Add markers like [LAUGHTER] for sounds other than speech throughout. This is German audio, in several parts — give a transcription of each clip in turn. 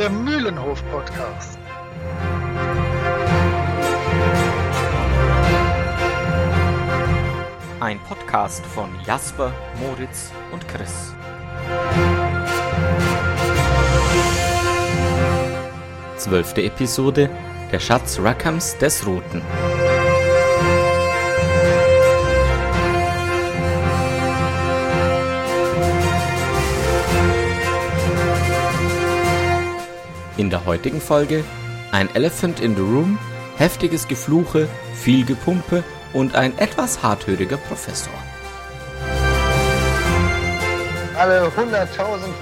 der Mühlenhof-Podcast. Ein Podcast von Jasper, Moritz und Chris. Zwölfte Episode Der Schatz Rackhams des Roten. In der heutigen Folge ein Elephant in the Room, heftiges Gefluche, viel Gepumpe und ein etwas harthöriger Professor. Alle 100.000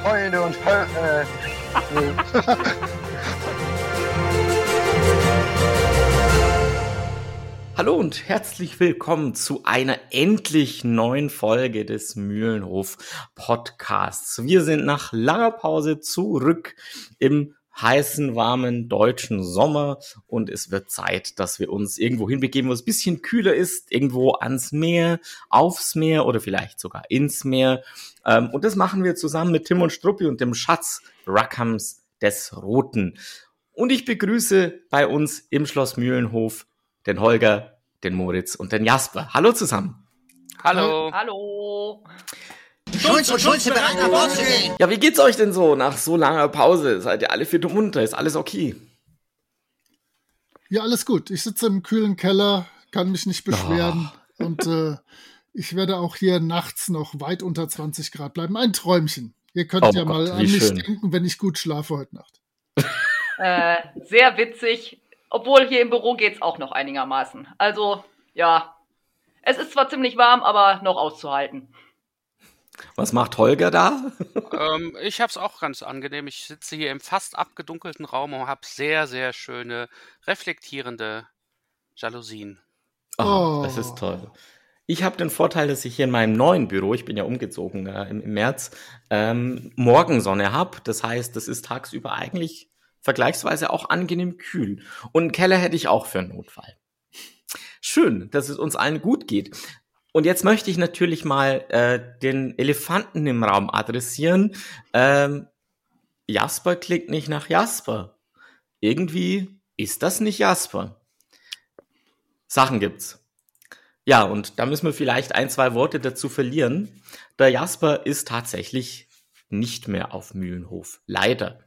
Freunde und Fol äh, nee. [LAUGHS] Hallo und herzlich willkommen zu einer endlich neuen Folge des Mühlenhof Podcasts. Wir sind nach langer Pause zurück im heißen, warmen deutschen Sommer und es wird Zeit, dass wir uns irgendwo hinbegeben, wo es ein bisschen kühler ist, irgendwo ans Meer, aufs Meer oder vielleicht sogar ins Meer. Ähm, und das machen wir zusammen mit Tim und Struppi und dem Schatz Rackhams des Roten. Und ich begrüße bei uns im Schloss Mühlenhof den Holger, den Moritz und den Jasper. Hallo zusammen. Hallo. Hallo. Schulz und Schulze bereit nach Bord zu gehen. Ja, wie geht's euch denn so nach so langer Pause? Seid ihr alle fit und munter? Ist alles okay? Ja, alles gut. Ich sitze im kühlen Keller, kann mich nicht beschweren. [LAUGHS] Und äh, ich werde auch hier nachts noch weit unter 20 Grad bleiben. Ein Träumchen. Ihr könnt Oh ja Gott, mal an mich schön. denken, wenn ich gut schlafe heute Nacht. [LAUGHS] Äh, sehr witzig. Obwohl hier im Büro geht's auch noch einigermaßen. Also, ja. Es ist zwar ziemlich warm, aber noch auszuhalten. Was macht Holger da? Ähm, ich habe es auch ganz angenehm. Ich sitze hier im fast abgedunkelten Raum und habe sehr, sehr schöne, reflektierende Jalousien. Oh, Oh. das ist toll. Ich habe den Vorteil, dass ich hier in meinem neuen Büro, ich bin ja umgezogen äh, im, im März, ähm, Morgensonne habe. Das heißt, das ist tagsüber eigentlich vergleichsweise auch angenehm kühl. Und einen Keller hätte ich auch für einen Notfall. Schön, dass es uns allen gut geht. Und jetzt möchte ich natürlich mal äh, den Elefanten im Raum adressieren. Ähm, Jasper klingt nicht nach Jasper. Irgendwie ist das nicht Jasper. Sachen gibt's. Ja, und da müssen wir vielleicht ein, zwei Worte dazu verlieren. Der Jasper ist tatsächlich nicht mehr auf Mühlenhof. Leider.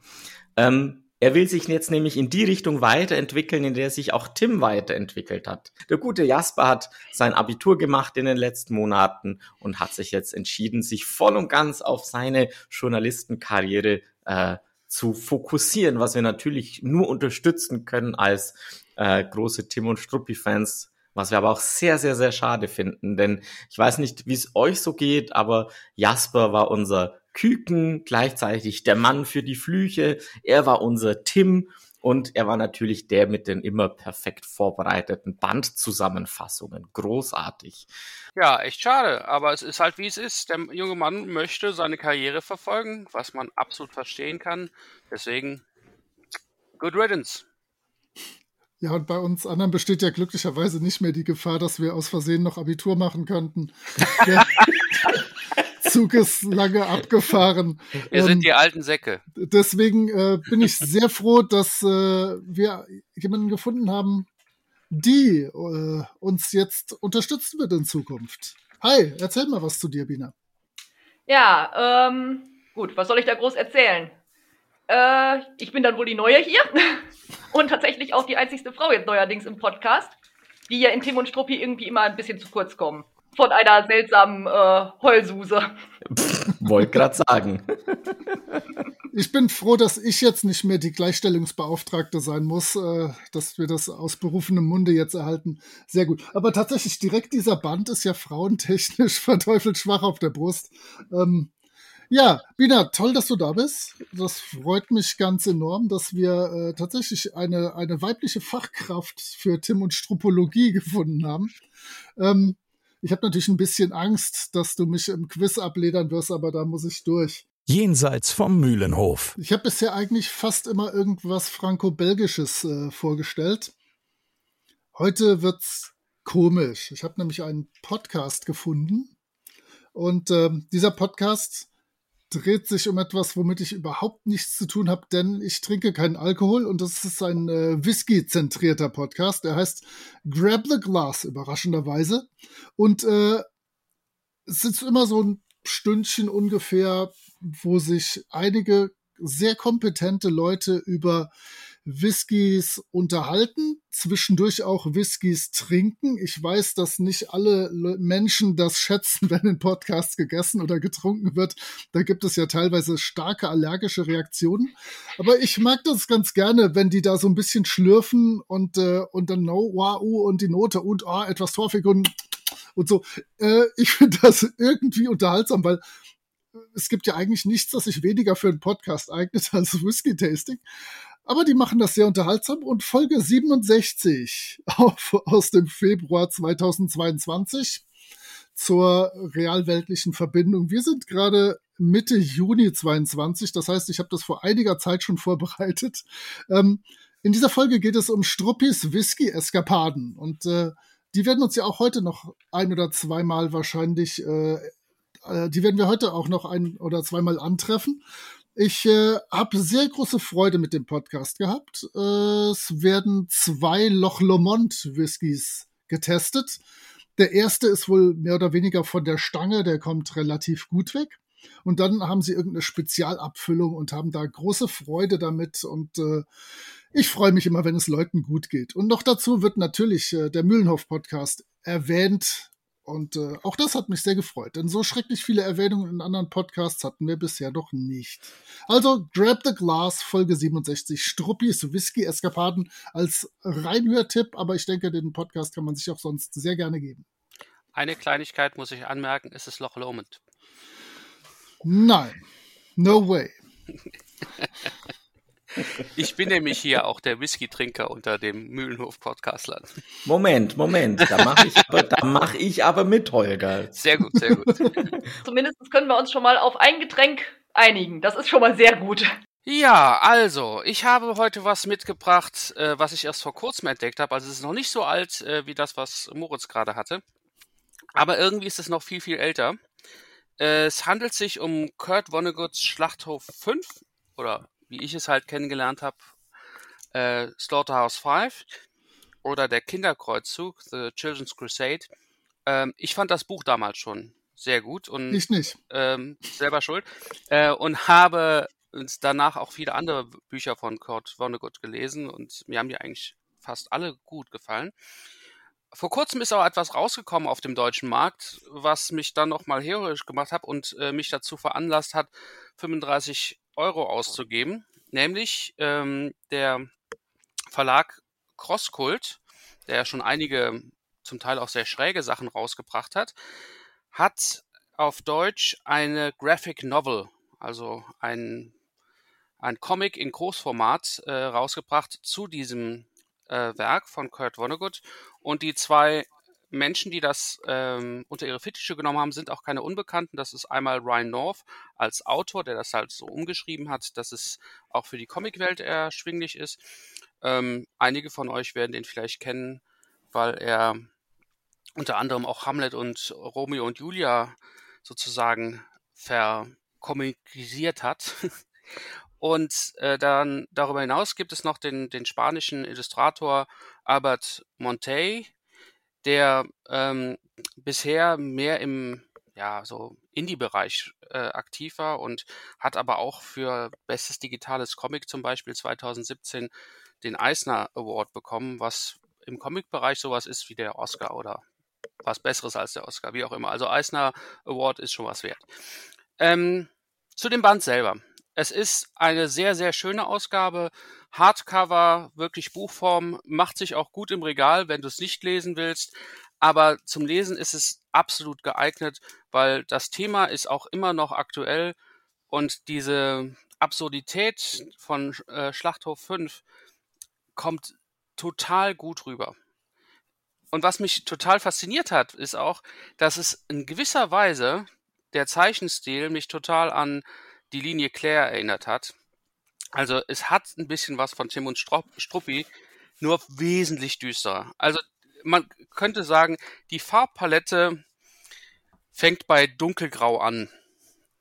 Ähm, er will sich jetzt nämlich in die Richtung weiterentwickeln, in der sich auch Tim weiterentwickelt hat. Der gute Jasper hat sein Abitur gemacht in den letzten Monaten und hat sich jetzt entschieden, sich voll und ganz auf seine Journalistenkarriere äh, zu fokussieren, was wir natürlich nur unterstützen können als äh, große Tim und Struppi-Fans, was wir aber auch sehr, sehr, sehr schade finden, denn ich weiß nicht, wie es euch so geht, aber Jasper war unser Küken, gleichzeitig der Mann für die Flüche, er war unser Tim und er war natürlich der mit den immer perfekt vorbereiteten Bandzusammenfassungen. Großartig. Ja, echt schade, aber es ist halt wie es ist. Der junge Mann möchte seine Karriere verfolgen, was man absolut verstehen kann. Deswegen, good riddance. Ja, und bei uns anderen besteht ja glücklicherweise nicht mehr die Gefahr, dass wir aus Versehen noch Abitur machen könnten. [LAUGHS] Der Zug ist lange abgefahren. Wir Ähm, sind die alten Säcke. Deswegen äh, bin ich sehr froh, dass äh, wir jemanden gefunden haben, die äh, uns jetzt unterstützen wird in Zukunft. Hi, erzähl mal was zu dir, Bina. Ja, ähm, gut, was soll ich da groß erzählen? Äh, ich bin dann wohl die Neue hier. Und tatsächlich auch die einzigste Frau jetzt neuerdings im Podcast, die ja in Tim und Struppi irgendwie immer ein bisschen zu kurz kommen. Von einer seltsamen äh, Heulsuse. Wollte gerade sagen. Ich bin froh, dass ich jetzt nicht mehr die Gleichstellungsbeauftragte sein muss, äh, dass wir das aus berufenem Munde jetzt erhalten. Sehr gut. Aber tatsächlich direkt dieser Band ist ja frauentechnisch [LAUGHS] verteufelt schwach auf der Brust. Ähm, ja, Bina, toll, dass du da bist. Das freut mich ganz enorm, dass wir äh, tatsächlich eine, eine weibliche Fachkraft für Tim und Strupologie gefunden haben. Ähm, ich habe natürlich ein bisschen Angst, dass du mich im Quiz abledern wirst, aber da muss ich durch. Jenseits vom Mühlenhof. Ich habe bisher eigentlich fast immer irgendwas Franco-Belgisches äh, vorgestellt. Heute wird's komisch. Ich habe nämlich einen Podcast gefunden und ähm, dieser Podcast dreht sich um etwas, womit ich überhaupt nichts zu tun habe, denn ich trinke keinen Alkohol und das ist ein äh, Whisky-zentrierter Podcast. Der heißt Grab the Glass, überraschenderweise. Und äh, es ist immer so ein Stündchen ungefähr, wo sich einige sehr kompetente Leute über Whiskys unterhalten, zwischendurch auch Whiskys trinken. Ich weiß, dass nicht alle Menschen das schätzen, [LAUGHS] wenn in Podcasts gegessen oder getrunken wird. Da gibt es ja teilweise starke allergische Reaktionen. Aber ich mag das ganz gerne, wenn die da so ein bisschen schlürfen und, äh, und dann no, wow, und die Note und oh, etwas torfig und, und so. Äh, ich finde das irgendwie unterhaltsam, weil es gibt ja eigentlich nichts, das sich weniger für einen Podcast eignet [LAUGHS] als Whisky-Tasting. Aber die machen das sehr unterhaltsam und Folge 67 [LAUGHS] auf, aus dem Februar 2022 zur realweltlichen Verbindung. Wir sind gerade Mitte Juni 22, das heißt, ich habe das vor einiger Zeit schon [LAUGHS] vorbereitet. Ähm, in dieser Folge geht es um Struppis Whisky-Eskapaden und äh, die werden uns ja auch heute noch ein oder zweimal wahrscheinlich, äh, äh, die werden wir heute auch noch ein oder zweimal antreffen. Ich äh, habe sehr große Freude mit dem Podcast gehabt. Äh, es werden zwei Loch Lomond Whiskys getestet. Der erste ist wohl mehr oder weniger von der Stange, der kommt relativ gut weg. Und dann haben sie irgendeine Spezialabfüllung und haben da große Freude damit. Und äh, ich freue mich immer, wenn es Leuten gut geht. Und noch dazu wird natürlich äh, der Mühlenhof-Podcast erwähnt und äh, auch das hat mich sehr gefreut, denn so schrecklich viele Erwähnungen in anderen Podcasts hatten wir bisher noch nicht. Also Grab the Glass, Folge 67, Struppis Whisky-Eskapaden als Reinhörtipp, aber ich denke, den Podcast kann man sich auch sonst sehr gerne geben. Eine Kleinigkeit muss ich anmerken, es ist Loch Lomond. Nein, no way. [LAUGHS] Ich bin nämlich hier auch der Whisky-Trinker unter dem Mühlenhof-Podcastlern. Moment, Moment, da mache ich, aber, mach ich aber mit, Holger. Sehr gut, sehr gut. Zumindest können wir uns schon mal auf ein Getränk einigen. Das ist schon mal sehr gut. Ja, also, ich habe heute was mitgebracht, äh, was ich erst vor kurzem entdeckt habe. Also es ist noch nicht so alt äh, wie das, was Moritz gerade hatte. Aber irgendwie ist es noch viel, viel älter. Äh, es handelt sich um Kurt Vonnegut's Schlachthof 5 oder wie ich es halt kennengelernt habe, äh, Slaughterhouse 5 oder der Kinderkreuzzug, The Children's Crusade. Ähm, ich fand das Buch damals schon sehr gut und ich nicht. Ähm, selber schuld äh, und habe uns danach auch viele andere Bücher von Kurt Vonnegut gelesen und mir haben die eigentlich fast alle gut gefallen. Vor kurzem ist auch etwas rausgekommen auf dem deutschen Markt, was mich dann nochmal heroisch gemacht hat und äh, mich dazu veranlasst hat, 35 Euro auszugeben, nämlich ähm, der Verlag Crosskult, der ja schon einige zum Teil auch sehr schräge Sachen rausgebracht hat, hat auf Deutsch eine Graphic Novel, also ein, ein Comic in Großformat äh, rausgebracht zu diesem äh, Werk von Kurt Vonnegut. Und die zwei Menschen, die das ähm, unter ihre Fittiche genommen haben, sind auch keine Unbekannten. Das ist einmal Ryan North als Autor, der das halt so umgeschrieben hat, dass es auch für die Comicwelt erschwinglich ist. Ähm, einige von euch werden den vielleicht kennen, weil er unter anderem auch Hamlet und Romeo und Julia sozusagen verkommunisiert hat. [LAUGHS] Und äh, dann darüber hinaus gibt es noch den, den spanischen Illustrator Albert Montey, der ähm, bisher mehr im ja, so Indie-Bereich äh, aktiv war und hat aber auch für bestes digitales Comic zum Beispiel 2017 den Eisner Award bekommen, was im Comic-Bereich sowas ist wie der Oscar oder was Besseres als der Oscar, wie auch immer. Also Eisner Award ist schon was wert. Ähm, zu dem Band selber. Es ist eine sehr, sehr schöne Ausgabe. Hardcover, wirklich Buchform, macht sich auch gut im Regal, wenn du es nicht lesen willst. Aber zum Lesen ist es absolut geeignet, weil das Thema ist auch immer noch aktuell und diese Absurdität von äh, Schlachthof 5 kommt total gut rüber. Und was mich total fasziniert hat, ist auch, dass es in gewisser Weise der Zeichenstil mich total an die Linie Claire erinnert hat. Also es hat ein bisschen was von Tim und Struppi, nur wesentlich düsterer. Also man könnte sagen, die Farbpalette fängt bei dunkelgrau an.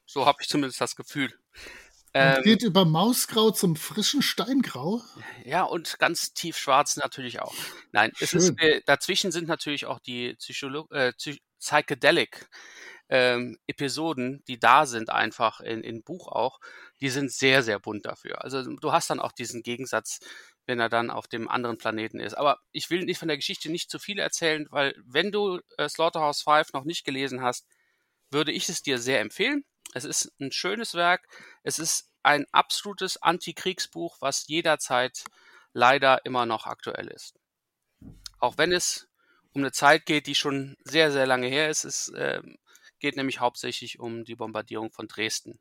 So habe ich zumindest das Gefühl. Ähm, geht über Mausgrau zum frischen Steingrau. ja, und ganz tief schwarz natürlich auch. Nein, es ist, dazwischen sind natürlich auch die Psycholo äh, Psy Psychedelic ähm, Episoden, die da sind, einfach in, in Buch auch, die sind sehr, sehr bunt dafür. Also du hast dann auch diesen Gegensatz, wenn er dann auf dem anderen Planeten ist. Aber ich will nicht von der Geschichte nicht zu viel erzählen, weil wenn du äh, Slaughterhouse 5 noch nicht gelesen hast, würde ich es dir sehr empfehlen. Es ist ein schönes Werk. Es ist ein absolutes Antikriegsbuch, was jederzeit leider immer noch aktuell ist. Auch wenn es um eine Zeit geht, die schon sehr, sehr lange her ist. Es ähm, geht nämlich hauptsächlich um die Bombardierung von Dresden.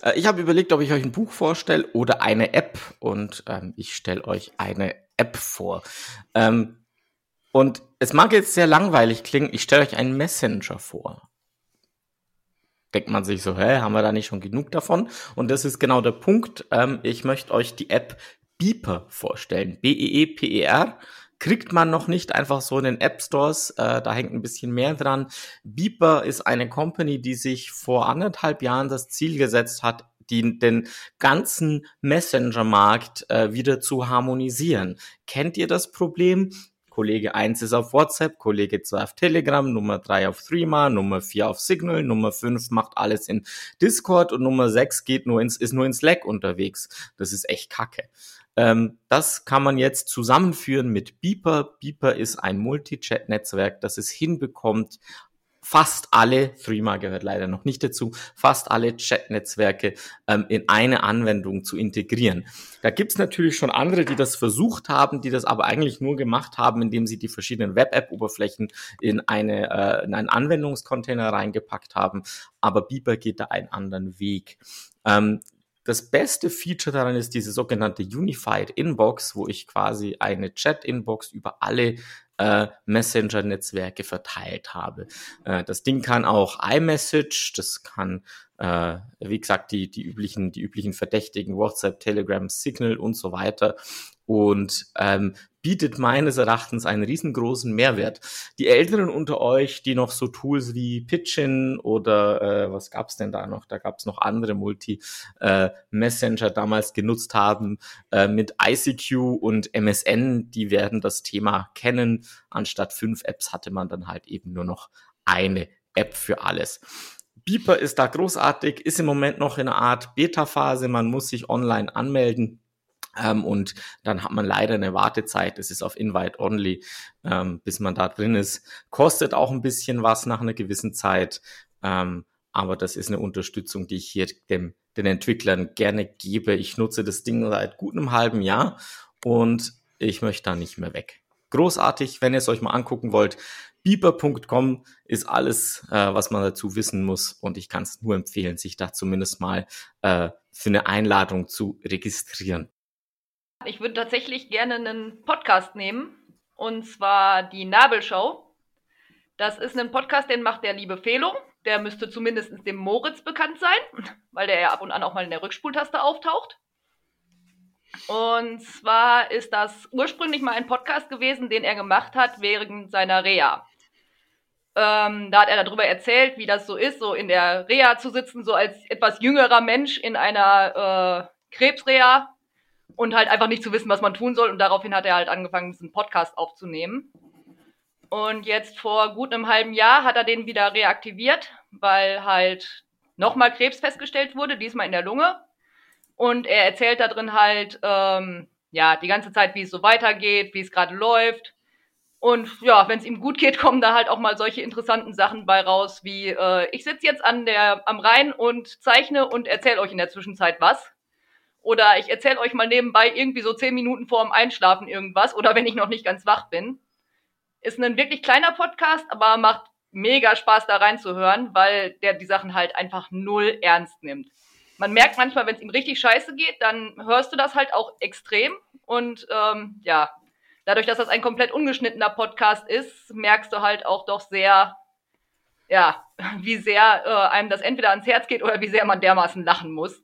Äh, Ich habe überlegt, ob ich euch ein Buch vorstelle oder eine App und ähm, ich stelle euch eine App vor. Ähm, und es mag jetzt sehr langweilig klingen, ich stelle euch einen Messenger vor. Denkt man sich so, hä, haben wir da nicht schon genug davon? Und das ist genau der Punkt. Ähm, ich möchte euch die App Beeper vorstellen. B-E-E-P-E-R. Kriegt man noch nicht einfach so in den App Stores, äh, da hängt ein bisschen mehr dran. Beeper ist eine Company, die sich vor anderthalb Jahren das Ziel gesetzt hat, die, den ganzen Messenger-Markt äh, wieder zu harmonisieren. Kennt ihr das Problem? Kollege 1 ist auf WhatsApp, Kollege 2 auf Telegram, Nummer 3 auf Threema, Nummer 4 auf Signal, Nummer 5 macht alles in Discord und Nummer 6 geht nur ins, ist nur in Slack unterwegs. Das ist echt kacke. Ähm, das kann man jetzt zusammenführen mit Beeper. Beeper ist ein Multi-Chat-Netzwerk, das es hinbekommt, fast alle, Threema gehört leider noch nicht dazu, fast alle Chat-Netzwerke ähm, in eine Anwendung zu integrieren. Da gibt's natürlich schon andere, die das versucht haben, die das aber eigentlich nur gemacht haben, indem sie die verschiedenen Web-App-Oberflächen in, eine, äh, in einen Anwendungscontainer reingepackt haben. Aber Beeper geht da einen anderen Weg. Ähm, das beste Feature daran ist diese sogenannte Unified Inbox, wo ich quasi eine Chat-Inbox über alle äh, Messenger-Netzwerke verteilt habe. Äh, das Ding kann auch iMessage, das kann, äh, wie gesagt, die, die, üblichen, die üblichen Verdächtigen, WhatsApp, Telegram, Signal und so weiter. Und ähm, bietet meines Erachtens einen riesengroßen Mehrwert. Die Älteren unter euch, die noch so Tools wie Pitchin oder äh, was gab's denn da noch? Da gab's noch andere Multi-Messenger damals genutzt haben äh, mit ICQ und MSN, die werden das Thema kennen. Anstatt fünf Apps hatte man dann halt eben nur noch eine App für alles. Beeper ist da großartig, ist im Moment noch in einer Art Beta-Phase. Man muss sich online anmelden. Ähm, und dann hat man leider eine Wartezeit. Es ist auf Invite Only, ähm, bis man da drin ist. Kostet auch ein bisschen was nach einer gewissen Zeit. Ähm, aber das ist eine Unterstützung, die ich hier dem, den Entwicklern gerne gebe. Ich nutze das Ding seit gut einem halben Jahr und ich möchte da nicht mehr weg. Großartig, wenn ihr es euch mal angucken wollt. Beeper.com ist alles, äh, was man dazu wissen muss. Und ich kann es nur empfehlen, sich da zumindest mal äh, für eine Einladung zu registrieren. Ich würde tatsächlich gerne einen Podcast nehmen. Und zwar die Nabelshow. Das ist ein Podcast, den macht der liebe Felo. Der müsste zumindest dem Moritz bekannt sein, weil der ja ab und an auch mal in der Rückspultaste auftaucht. Und zwar ist das ursprünglich mal ein Podcast gewesen, den er gemacht hat während seiner Reha. Ähm, da hat er darüber erzählt, wie das so ist, so in der Reha zu sitzen, so als etwas jüngerer Mensch in einer äh, Krebsreha und halt einfach nicht zu wissen, was man tun soll. Und daraufhin hat er halt angefangen, diesen Podcast aufzunehmen. Und jetzt vor gut einem halben Jahr hat er den wieder reaktiviert, weil halt nochmal Krebs festgestellt wurde, diesmal in der Lunge. Und er erzählt da drin halt, ähm, ja, die ganze Zeit, wie es so weitergeht, wie es gerade läuft. Und ja, wenn es ihm gut geht, [LAUGHS] kommen da halt auch mal solche interessanten Sachen bei raus, wie äh, ich sitze jetzt an der, am Rhein und zeichne und erzähle euch in der Zwischenzeit was. Oder ich erzähle euch mal nebenbei irgendwie so zehn Minuten vor dem Einschlafen irgendwas oder wenn ich noch nicht ganz wach bin. Ist ein wirklich kleiner Podcast, aber macht mega Spaß da reinzuhören, weil der die Sachen halt einfach null ernst nimmt. Man merkt manchmal, wenn es ihm richtig scheiße geht, dann hörst du das halt auch extrem. Und ähm, ja, dadurch, dass das ein komplett ungeschnittener Podcast ist, merkst du halt auch doch sehr, ja, [LAUGHS] wie sehr äh, einem das entweder ans Herz geht oder wie sehr man dermaßen lachen muss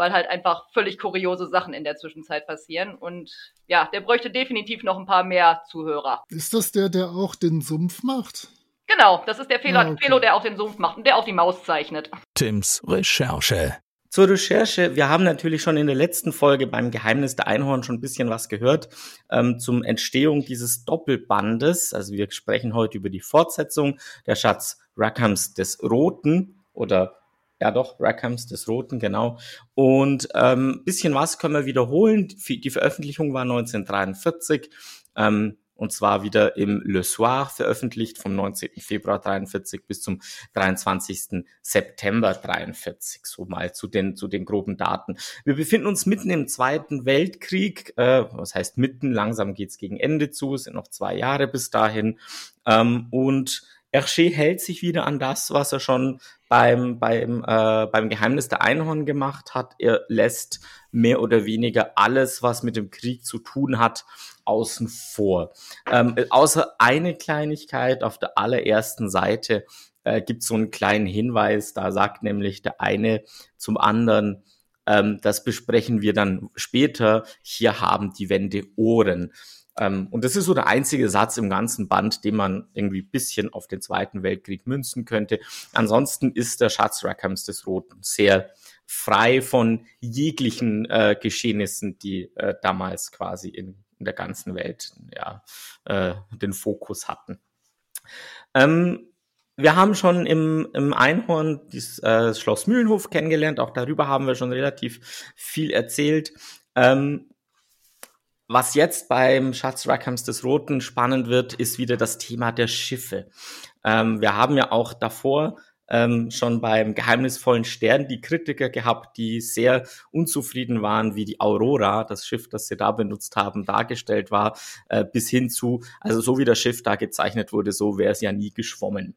weil halt einfach völlig kuriose Sachen in der Zwischenzeit passieren. Und ja, der bräuchte definitiv noch ein paar mehr Zuhörer. Ist das der, der auch den Sumpf macht? Genau, das ist der Fehler, Ah, okay. Felo, der auf den Sumpf macht und der auf die Maus zeichnet. Tims Recherche. Zur Recherche, wir haben natürlich schon in der letzten Folge beim Geheimnis der Einhorn schon ein bisschen was gehört ähm, zum Entstehung dieses Doppelbandes. Also wir sprechen heute über die Fortsetzung der Schatz Rackhams des Roten oder ja doch, Rackhams des Roten, genau. Und ähm, bisschen was können wir wiederholen. Die Veröffentlichung war 1943. Ähm, und zwar wieder im Le Soir veröffentlicht vom 19. Februar 43 bis zum 23. September 43, so mal zu den, zu den groben Daten. Wir befinden uns mitten im Zweiten Weltkrieg, äh, was heißt mitten, langsam geht's gegen Ende zu, es sind noch zwei Jahre bis dahin ähm, und Hergé hält sich wieder an das, was er schon beim, beim, äh, beim Geheimnis der Einhorn gemacht hat. Er lässt mehr oder weniger alles, was mit dem Krieg zu tun hat, außen vor. Ähm, außer eine Kleinigkeit auf der allerersten Seite äh, gibt es so einen kleinen Hinweis, da sagt nämlich der eine zum anderen, ähm, das besprechen wir dann später, hier haben die Wände Ohren. Ähm, und das ist so der einzige Satz im ganzen Band, den man irgendwie bisschen auf den Zweiten Weltkrieg münzen könnte. Ansonsten ist der Schatz Rackhams des Roten sehr frei von jeglichen äh, Geschehnissen, die äh, damals quasi in, in der ganzen Welt ja, äh, den Fokus hatten. Ähm, wir haben schon im, im Einhorn das äh, Schloss Mühlenhof kennengelernt. Auch darüber haben wir schon relativ viel erzählt. Ähm, was jetzt beim Schatz Rackhams des Roten spannend wird, ist wieder das Thema der Schiffe. Ähm, wir haben ja auch davor ähm, schon beim geheimnisvollen Stern die Kritiker gehabt, die sehr unzufrieden waren, wie die Aurora, das Schiff, das sie da benutzt haben, dargestellt war, äh, bis hin zu, also so wie das Schiff da gezeichnet wurde, so wäre es ja nie geschwommen.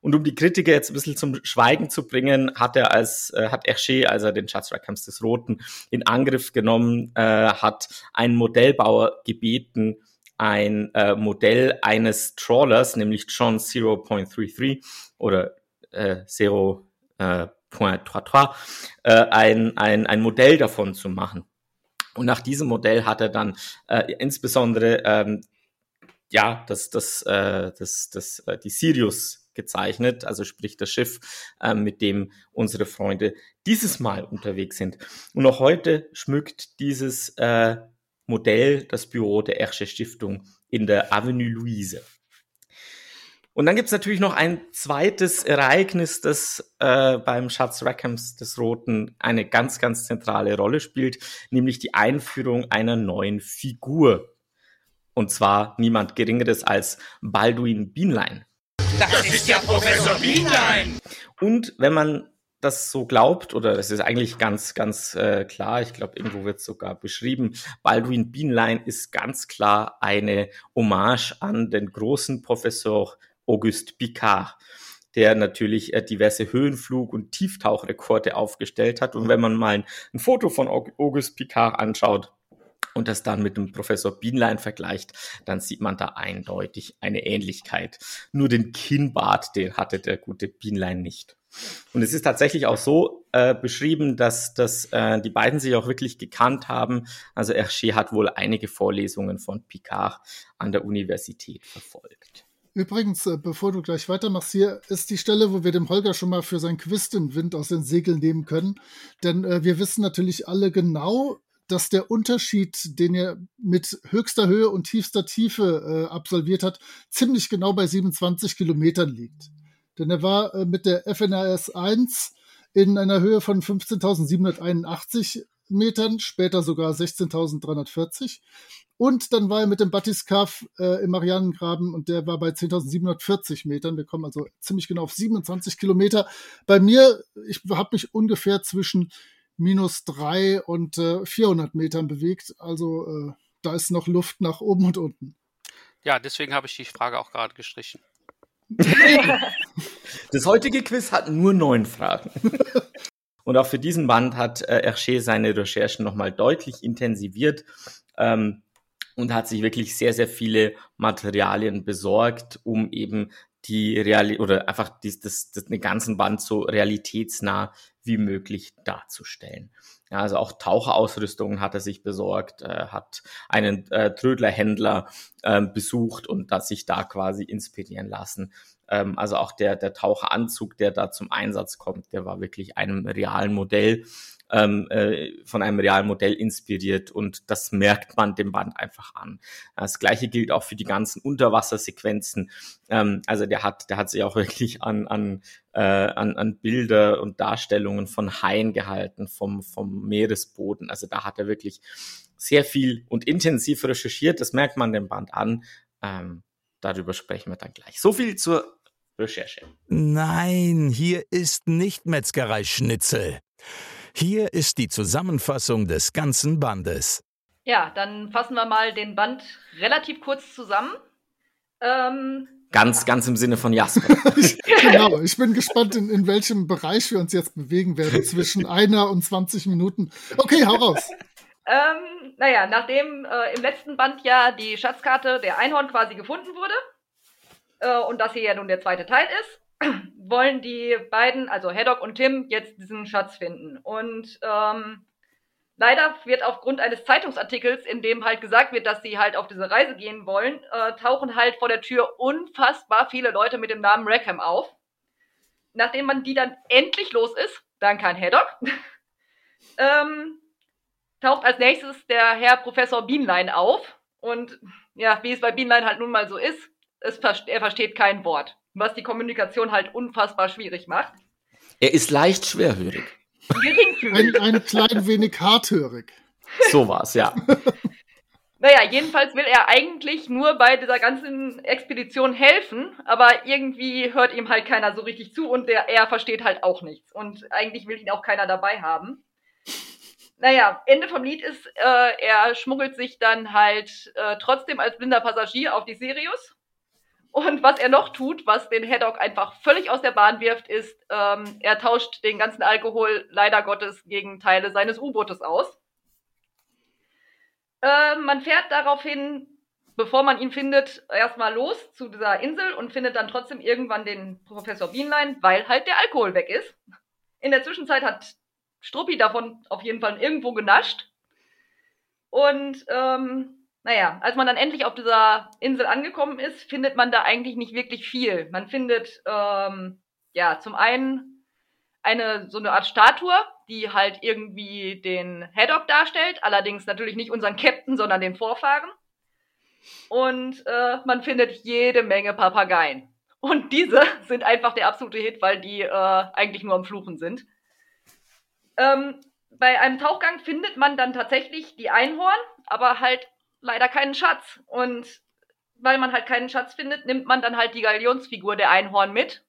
Und um die Kritiker jetzt ein bisschen zum Schweigen zu bringen, hat er als, äh, hat Hergé, als er den Schatz des Roten in Angriff genommen, äh, hat einen Modellbauer gebeten, ein äh, Modell eines Trawlers, nämlich John 0.33 oder äh, 0.33, äh, ein, ein, ein Modell davon zu machen. Und nach diesem Modell hat er dann äh, insbesondere ähm, ja das das äh, das das äh, die Sirius gezeichnet, also sprich das Schiff, äh, mit dem unsere Freunde dieses Mal unterwegs sind. Und auch heute schmückt dieses äh, Modell das Büro der Ersche Stiftung in der Avenue Louise. Und dann gibt's natürlich noch ein zweites Ereignis, das äh, beim Schatz Rackhams des Roten eine ganz, ganz zentrale Rolle spielt, nämlich die Einführung einer neuen Figur. Und zwar niemand Geringeres als Balduin Bienlein. Das ist ja Professor Bienlein. Und wenn man das so glaubt, oder das ist eigentlich ganz, ganz äh, klar, ich glaube, irgendwo wird es sogar beschrieben, Baldwin Bienlein ist ganz klar eine Hommage an den großen Professor Auguste Picard, der natürlich äh, diverse Höhenflug- und Tieftauchrekorde aufgestellt hat. Und wenn man mal ein, ein Foto von Aug- Auguste Picard anschaut, und das dann mit dem Professor Bienlein vergleicht, dann sieht man da eindeutig eine Ähnlichkeit. Nur den Kinnbart, den hatte der gute Bienlein nicht. Und es ist tatsächlich auch so äh, beschrieben, dass, dass äh, die beiden sich auch wirklich gekannt haben. Also Hergé hat wohl einige Vorlesungen von Picard an der Universität verfolgt. Übrigens, äh, bevor du gleich weitermachst, hier ist die Stelle, wo wir dem Holger schon mal für sein Quiz den Wind aus den Segeln nehmen können. Denn äh, wir wissen natürlich alle genau, dass der Unterschied, den er mit höchster Höhe und tiefster Tiefe äh, absolviert hat, ziemlich genau bei 27 Kilometern liegt. Denn er war äh, mit der FNRS 1 in einer Höhe von 15.781 Metern, später sogar 16.340. Und dann war er mit dem Batiscaf äh, im Marianengraben und der war bei 10.740 Metern. Wir kommen also ziemlich genau auf 27 Kilometer. Bei mir, ich habe mich ungefähr zwischen minus drei und äh, 400 Metern bewegt. Also äh, da ist noch Luft nach oben und unten. Ja, deswegen habe ich die Frage auch gerade gestrichen. [LAUGHS] Das heutige Quiz hat nur neun Fragen. [LAUGHS] Und auch für diesen Band hat äh, Hergé seine Recherchen nochmal deutlich intensiviert ähm, und hat sich wirklich sehr, sehr viele Materialien besorgt, um eben die Realität oder einfach dies, das, das, den ganzen Band so realitätsnah wie möglich darzustellen. Ja, also auch Taucherausrüstung hat er sich besorgt, äh, hat einen äh, Trödlerhändler äh, besucht und das sich da quasi inspirieren lassen. Ähm, also auch der, der Taucheranzug, der da zum Einsatz kommt, der war wirklich einem realen Modell ähm, äh, von einem realen Modell inspiriert und das merkt man dem Band einfach an. Das gleiche gilt auch für die ganzen Unterwassersequenzen. Ähm, also der hat, der hat sich auch [LAUGHS] wirklich an, an, äh, an, an Bilder und Darstellungen von Haien gehalten, vom, vom Meeresboden. Also da hat er wirklich sehr viel und intensiv recherchiert. Das merkt man dem Band an. Ähm, darüber sprechen wir dann gleich. So viel zur Recherche. Nein, hier ist nicht Metzgerei Schnitzel. Hier ist die Zusammenfassung des ganzen Bandes. Ja, dann fassen wir mal den Band relativ kurz zusammen. Ähm, Ganz, ganz im Sinne von Jasper. [LAUGHS] genau, ich bin gespannt, in, in welchem Bereich wir uns jetzt bewegen werden, zwischen einer und 20 Minuten. Okay, hau raus. ähm, naja, nachdem äh, im letzten Band ja die Schatzkarte der Einhorn quasi gefunden wurde äh, und das hier ja nun der zweite Teil ist, wollen die beiden, also Haddock und Tim, jetzt diesen Schatz finden. Und ähm, leider wird aufgrund eines Zeitungsartikels, in dem halt gesagt wird, dass sie halt auf diese Reise gehen wollen, äh, tauchen halt vor der Tür unfassbar viele Leute mit dem Namen Rackham auf. Nachdem man die dann endlich los ist, dann kein Haddock, [LAUGHS] ähm, taucht als nächstes der Herr Professor Bienlein auf. Und ja, wie es bei Bienlein halt nun mal so ist, es, er versteht kein Wort was die Kommunikation halt unfassbar schwierig macht. Er ist leicht schwerhörig. Ein, ein klein wenig harthörig. So war's, ja. [LAUGHS] Naja, jedenfalls will er eigentlich nur bei dieser ganzen Expedition helfen, aber irgendwie hört ihm halt keiner so richtig zu und der, er versteht halt auch nichts. Und eigentlich will ihn auch keiner dabei haben. Naja, Ende vom Lied ist, äh, er schmuggelt sich dann halt äh, trotzdem als blinder Passagier auf die Sirius und was er noch tut, was den Haddock einfach völlig aus der Bahn wirft, ist, ähm, er tauscht den ganzen Alkohol leider Gottes gegen Teile seines U-Bootes aus. Äh, man fährt daraufhin, bevor man ihn findet, erstmal los zu dieser Insel und findet dann trotzdem irgendwann den Professor Bienlein, weil halt der Alkohol weg ist. In der Zwischenzeit hat Struppi davon auf jeden Fall irgendwo genascht. Und ähm, naja, als man dann endlich auf dieser Insel angekommen ist, findet man da eigentlich nicht wirklich viel. Man findet ähm, ja zum einen eine so eine Art Statue, die halt irgendwie den Haddock darstellt, allerdings natürlich nicht unseren Captain, sondern den Vorfahren. Und äh, man findet jede Menge Papageien. Und diese [LAUGHS] sind einfach der absolute Hit, weil die äh, eigentlich nur am Fluchen sind. Ähm, bei einem Tauchgang findet man dann tatsächlich die Einhorn, aber halt leider keinen Schatz. Und weil man halt keinen Schatz findet, nimmt man dann halt die Galionsfigur der Einhorn mit,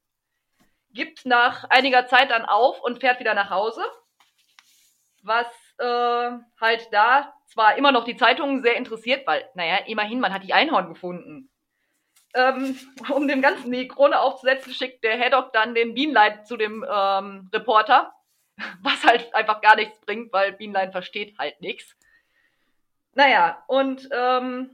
gibt nach einiger Zeit dann auf und fährt wieder nach Hause. Was äh, halt da zwar immer noch die Zeitungen sehr interessiert, weil, naja, immerhin, man hat die Einhorn gefunden. Ähm, [LAUGHS] um dem Ganzen die Krone aufzusetzen, schickt der Haddock dann den Beanlight zu dem ähm, Reporter, [LAUGHS] was halt einfach gar nichts bringt, weil Beanlight versteht halt nichts. Naja, und ähm,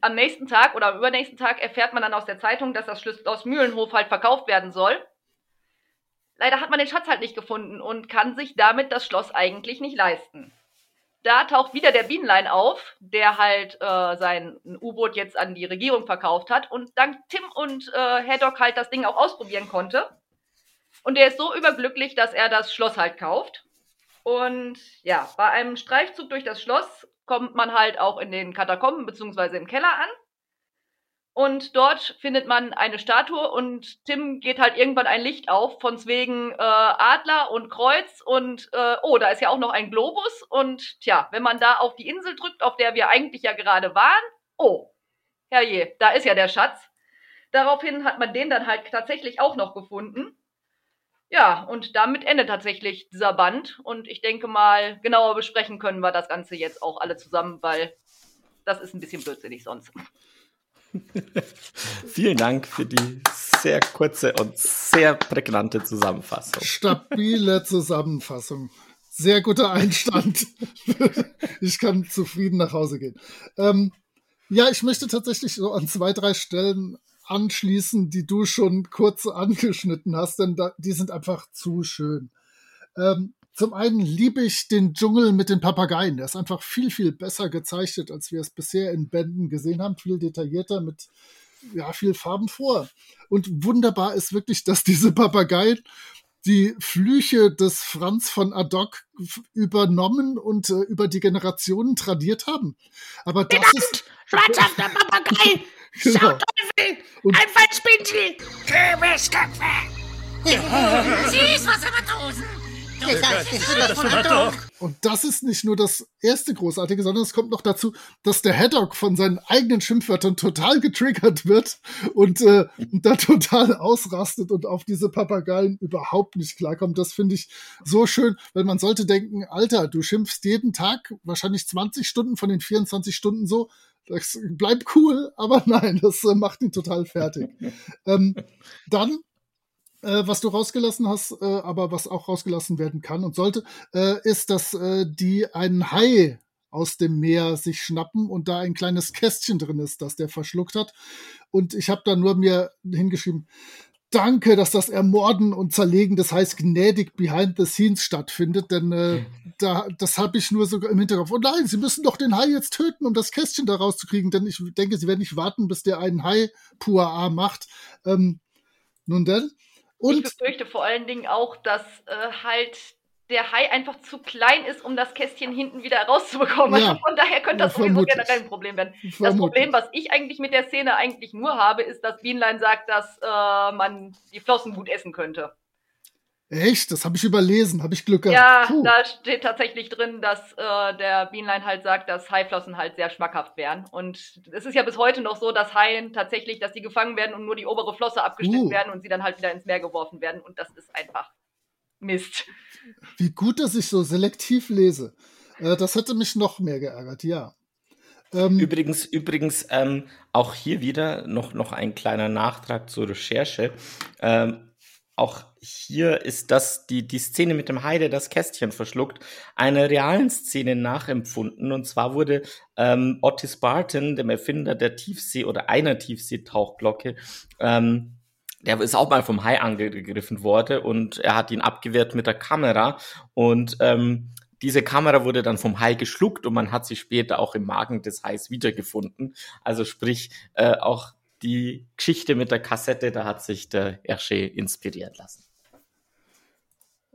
am nächsten Tag oder am übernächsten Tag erfährt man dann aus der Zeitung, dass das Schloss Mühlenhof halt verkauft werden soll. Leider hat man den Schatz halt nicht gefunden und kann sich damit das Schloss eigentlich nicht leisten. Da taucht wieder der Bienenlein auf, der halt äh, sein U-Boot jetzt an die Regierung verkauft hat und dank Tim und äh, Haddock halt das Ding auch ausprobieren konnte. Und der ist so überglücklich, dass er das Schloss halt kauft. Und ja, bei einem Streifzug durch das Schloss kommt man halt auch in den Katakomben bzw. im Keller an. Und dort findet man eine Statue und Tim geht halt irgendwann ein Licht auf, von wegen äh, Adler und Kreuz und äh, oh, da ist ja auch noch ein Globus und tja, wenn man da auf die Insel drückt, auf der wir eigentlich ja gerade waren, oh, herrje, da ist ja der Schatz. Daraufhin hat man den dann halt tatsächlich auch noch gefunden. Ja, und damit endet tatsächlich dieser Band. Und ich denke mal, genauer besprechen können wir das Ganze jetzt auch alle zusammen, weil das ist ein bisschen blödsinnig sonst. [LAUGHS] Vielen Dank für die sehr kurze und sehr prägnante Zusammenfassung. Stabile Zusammenfassung. Sehr guter Einstand. [LAUGHS] ich kann zufrieden nach Hause gehen. Ähm, ja, ich möchte tatsächlich so an zwei, drei Stellen anschließen, die du schon kurz angeschnitten hast, denn da, die sind einfach zu schön. Ähm, zum einen liebe ich den Dschungel mit den Papageien. Der ist einfach viel, viel besser gezeichnet, als wir es bisher in Bänden gesehen haben. Viel detaillierter mit ja, viel Farben vor. Und wunderbar ist wirklich, dass diese Papageien die Flüche des Franz von Adoc übernommen und äh, über die Generationen tradiert haben. Aber das Verdammt, ist schwarzhafter Papagei, [LAUGHS] Genau. Sauteufel, Und- ein Fallspindel, Kürbisköpfe, [LAUGHS] Süßwassermatrosen, Und das ist nicht nur das erste Großartige, sondern es kommt noch dazu, dass der Haddock von seinen eigenen Schimpfwörtern total getriggert wird und äh, da total ausrastet und auf diese Papageien überhaupt nicht klarkommt. Das finde ich so schön, weil man sollte denken, Alter, du schimpfst jeden Tag wahrscheinlich 20 Stunden von den 24 Stunden so. Das bleibt cool, aber [LAUGHS] nein, das äh, macht ihn total fertig. [LAUGHS] ähm, dann äh, was du rausgelassen hast, äh, aber was auch rausgelassen werden kann und sollte, äh, ist, dass äh, die einen Hai aus dem Meer sich schnappen und da ein kleines Kästchen drin ist, das der verschluckt hat. Und ich habe da nur mir hingeschrieben, danke, dass das Ermorden und Zerlegen des Hais gnädig behind the scenes stattfindet, denn äh, da, das habe ich nur sogar im Hinterkopf. Oh nein, sie müssen doch den Hai jetzt töten, um das Kästchen da rauszukriegen, denn ich denke, sie werden nicht warten, bis der einen Hai Puaa macht. Ähm, nun denn. Ich Und befürchte vor allen Dingen auch, dass äh, halt der Hai einfach zu klein ist, um das Kästchen hinten wieder rauszubekommen. Ja. Also von daher könnte das sowieso generell ein Problem werden. Das vermutlich. Problem, was ich eigentlich mit der Szene eigentlich nur habe, ist, dass Bienlein sagt, dass äh, man die Flossen gut essen könnte. Echt? Das habe ich überlesen, habe ich Glück gehabt. Ja, Puh. da steht tatsächlich drin, dass äh, der Bienlein halt sagt, dass Haiflossen halt sehr schmackhaft wären. Und es ist ja bis heute noch so, dass Haien tatsächlich, dass die gefangen werden und nur die obere Flosse abgeschnitten Uh. werden und sie dann halt wieder ins Meer geworfen werden. Und das ist einfach Mist. Wie gut, dass ich so selektiv lese. Äh, das hätte mich noch mehr geärgert, ja. Ähm, Übrigens, übrigens ähm, auch hier wieder noch, noch ein kleiner Nachtrag zur Recherche. Ähm, auch hier ist das die, die Szene mit dem Hai, der das Kästchen verschluckt, einer realen Szene nachempfunden. Und zwar wurde ähm, Otis Barton, dem Erfinder der Tiefsee- oder einer Tiefseetauchglocke, ähm, der ist auch mal vom Hai angegriffen worden und er hat ihn abgewehrt mit der Kamera. Und ähm, diese Kamera wurde dann vom Hai geschluckt und man hat sie später auch im Magen des Hais wiedergefunden. Also sprich, äh, auch die Geschichte mit der Kassette, da hat sich der Hergé inspirieren lassen.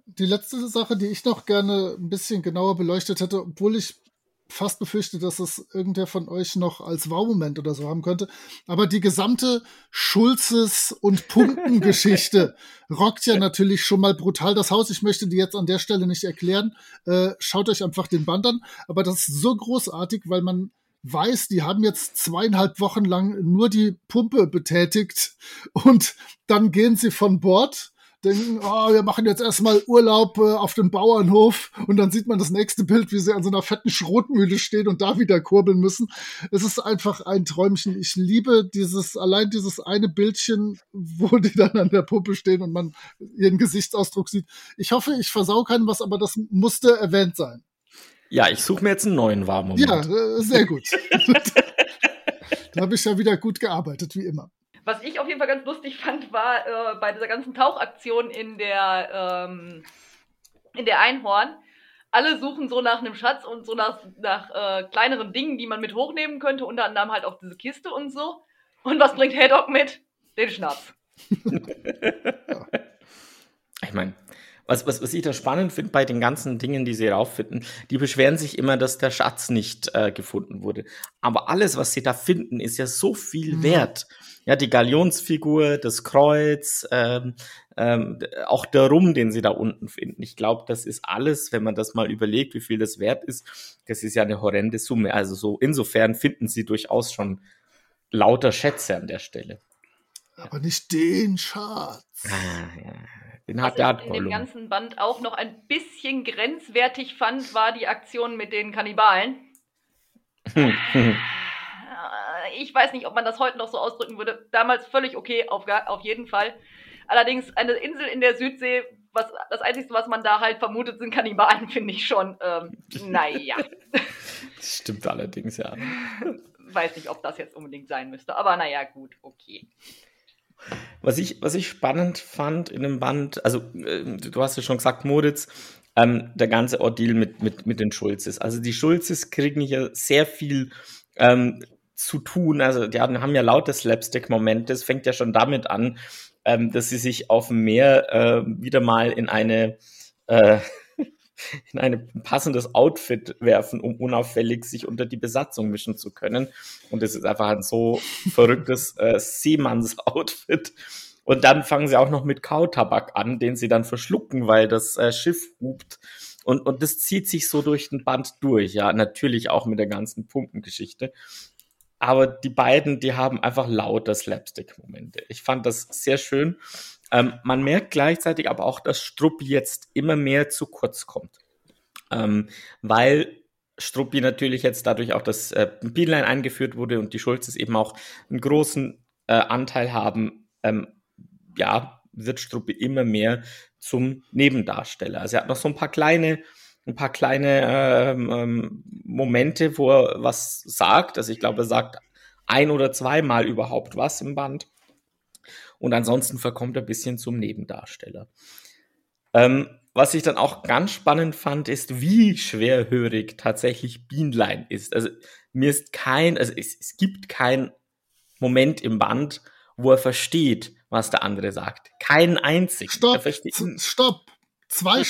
die letzte Sache, die ich noch gerne ein bisschen genauer beleuchtet hätte, obwohl ich fast befürchte, dass es irgendwer von euch noch als Wow-Moment oder so haben könnte. Aber die gesamte Schulzes- und Punktengeschichte [LAUGHS] rockt ja natürlich schon mal brutal das Haus. Ich möchte die jetzt an der Stelle nicht erklären. Äh, schaut euch einfach den Band an. Aber das ist so großartig, weil man weiß, die haben jetzt zweieinhalb Wochen lang nur die Pumpe betätigt und dann gehen sie von Bord denken, oh, wir machen jetzt erstmal Urlaub äh, auf dem Bauernhof und dann sieht man das nächste Bild, wie sie an so einer fetten Schrotmühle stehen und da wieder kurbeln müssen. Es ist einfach ein Träumchen. Ich liebe dieses, allein dieses eine Bildchen, wo die dann an der Puppe stehen und man ihren Gesichtsausdruck sieht. Ich hoffe, ich versau keinen was, aber das musste erwähnt sein. Ja, ich suche mir jetzt einen neuen Warmoment. Ja, äh, sehr gut. [LAUGHS] da habe ich ja wieder gut gearbeitet, wie immer. Was ich auf jeden Fall ganz lustig fand, war äh, bei dieser ganzen Tauchaktion in der, ähm, in der Einhorn. Alle suchen so nach einem Schatz und so nach, nach äh, kleineren Dingen, die man mit hochnehmen könnte, unter anderem halt auch diese Kiste und so. Und was bringt Haddock mit? Den Schnaps. [LAUGHS] Ich meine, was, was, was ich da spannend finde bei den ganzen Dingen, die sie rauffinden, die beschweren sich immer, dass der Schatz nicht äh, gefunden wurde. Aber alles, was sie da finden, ist ja so viel Mhm. wert. Ja, die Galionsfigur, das Kreuz, ähm, ähm, auch der Rum, den sie da unten finden. Ich glaube, das ist alles, wenn man das mal überlegt, wie viel das wert ist, das ist ja eine horrende Summe. Also so insofern finden sie durchaus schon lauter Schätze an der Stelle. Aber nicht den Schatz. Ah, ja. Den Was hat der ich in dem ganzen Band auch noch ein bisschen grenzwertig fand, war die Aktion mit den Kannibalen. [LAUGHS] Ich weiß nicht, ob man das heute noch so ausdrücken würde. Damals völlig okay, auf, auf jeden Fall. Allerdings eine Insel in der Südsee, was, das Einzige, was man da halt vermutet, sind Kannibalen, [LAUGHS] finde ich schon, ähm, naja. [LAUGHS] Das stimmt allerdings, ja. weiß nicht, ob das jetzt unbedingt sein müsste. Aber naja, gut, okay. Was ich, was ich spannend fand in dem Band, also äh, du hast ja schon gesagt, Moritz, ähm, der ganze Ordeal mit, mit, mit den Schulzes. Also die Schulzes kriegen hier sehr viel ähm, zu tun. Also die haben, ja laute Slapstick-Momente. Es fängt ja schon damit an, ähm, dass sie sich auf dem Meer äh, wieder mal in eine äh, in ein passendes Outfit werfen, um unauffällig sich unter die Besatzung mischen zu können. Und es ist einfach ein so verrücktes [LAUGHS] äh, Seemanns-Outfit. Und dann fangen sie auch noch mit Kautabak an, den sie dann verschlucken, weil das äh, Schiff hupt. Und, und das zieht sich so durch den Band durch, ja, natürlich auch mit der ganzen Pumpengeschichte. Aber die beiden, die haben einfach lauter Slapstick-Momente. Ich fand das sehr schön. Ähm, man merkt gleichzeitig aber auch, dass Struppi jetzt immer mehr zu kurz kommt. Ähm, weil Struppi natürlich jetzt dadurch auch, dass äh, Beeline eingeführt wurde und die Schulzes eben auch einen großen äh, Anteil haben, ähm, ja, wird Struppi immer mehr zum Nebendarsteller. Also er hat noch so ein paar kleine, ein paar kleine ähm, ähm, Momente, wo er was sagt. Also ich glaube, er sagt ein oder zweimal überhaupt was im Band. Und ansonsten verkommt er ein bisschen zum Nebendarsteller. Ähm, was ich dann auch ganz spannend fand, ist, wie schwerhörig tatsächlich Bienlein ist. Also mir ist kein, also es, es gibt keinen Moment im Band, wo er versteht, was der andere sagt. Keinen einzigen. Stopp, stopp. Zwei,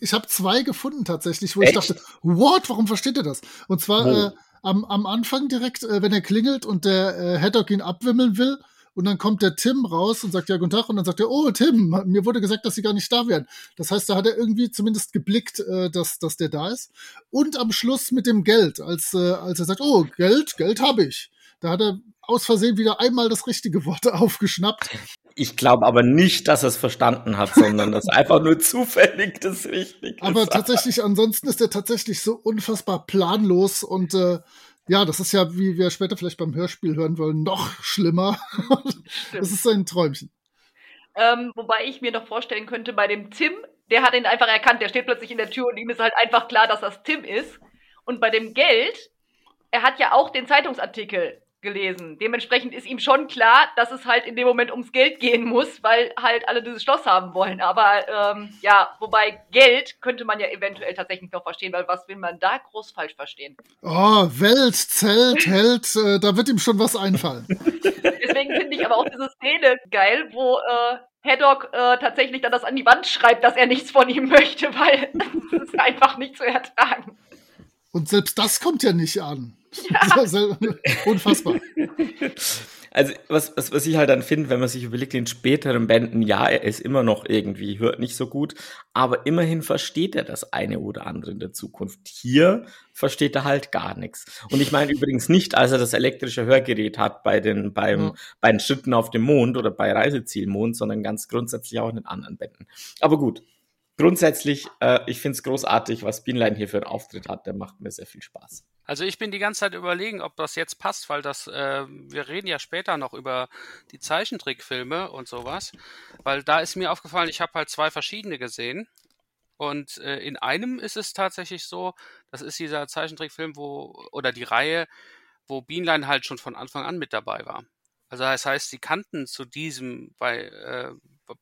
ich habe zwei gefunden tatsächlich, wo Echt? ich dachte, what, warum versteht er das? Und zwar äh, am, am Anfang direkt, äh, wenn er klingelt und der äh, Haddock ihn abwimmeln will, und dann kommt der Tim raus und sagt, ja, guten Tag. Und dann sagt er, oh, Tim, mir wurde gesagt, dass Sie gar nicht da wären. Das heißt, da hat er irgendwie zumindest geblickt, äh, dass, dass der da ist. Und am Schluss mit dem Geld, als, äh, als er sagt, oh, Geld, Geld habe ich. Da hat er aus Versehen wieder einmal das richtige Wort [LAUGHS] aufgeschnappt. Ich glaube aber nicht, dass er es verstanden hat, sondern dass einfach nur zufällig das Richtige Aber tatsächlich, ansonsten ist er tatsächlich so unfassbar planlos und äh, ja, das ist ja, wie wir später vielleicht beim Hörspiel hören wollen, noch schlimmer. das ist ein Träumchen. Ähm, wobei ich mir noch vorstellen könnte, bei dem Tim, der hat ihn einfach erkannt, der steht plötzlich in der Tür und ihm ist halt einfach klar, dass das Tim ist. Und bei dem Geld, er hat ja auch den Zeitungsartikel gelesen. Dementsprechend ist ihm schon klar, dass es halt in dem Moment ums Geld gehen muss, weil halt alle dieses Schloss haben wollen. Aber ähm, ja, wobei Geld könnte man ja eventuell tatsächlich noch verstehen, weil was will man da groß falsch verstehen? Oh, Welt, Zelt, Held, äh, da wird ihm schon was einfallen. [LAUGHS] Deswegen finde ich aber auch diese Szene geil, wo äh, Haddock äh, tatsächlich dann das an die Wand schreibt, dass er nichts von ihm [LAUGHS] möchte, weil [LAUGHS] es ist einfach nicht zu ertragen. Und selbst das kommt ja nicht an. Ja. Unfassbar. Also, was, was, was ich halt dann finde, wenn man sich überlegt, in späteren Bänden, ja, er ist immer noch irgendwie, hört nicht so gut, aber immerhin versteht er das eine oder andere in der Zukunft. Hier versteht er halt gar nichts. Und ich meine übrigens nicht, als er das elektrische Hörgerät hat bei den, beim, ja. bei den Schritten auf dem Mond oder bei Reisezielmond, sondern ganz grundsätzlich auch in den anderen Bänden. Aber gut, grundsätzlich, äh, ich finde es großartig, was Bienlein hier für einen Auftritt hat. Der macht mir sehr viel Spaß. Also ich bin die ganze Zeit überlegen, ob das jetzt passt, weil das, äh, wir reden ja später noch über die Zeichentrickfilme und sowas, weil da ist mir aufgefallen, ich habe halt zwei verschiedene gesehen und äh, in einem ist es tatsächlich so, das ist dieser Zeichentrickfilm, wo oder die Reihe, wo Bienlein halt schon von Anfang an mit dabei war. Also das heißt, sie kannten zu diesem bei äh,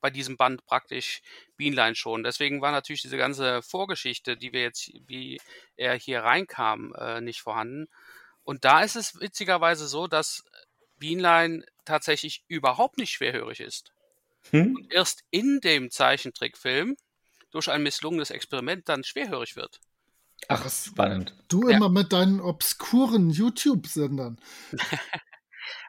bei diesem Band praktisch Bienlein schon. Deswegen war natürlich diese ganze Vorgeschichte, die wir jetzt, wie er hier reinkam, äh, nicht vorhanden. Und da ist es witzigerweise so, dass Bienlein tatsächlich überhaupt nicht schwerhörig ist. Hm? Und erst in dem Zeichentrickfilm durch ein misslungenes Experiment dann schwerhörig wird. Ach, spannend. Du immer ja. mit deinen obskuren YouTube-Sendern. [LAUGHS]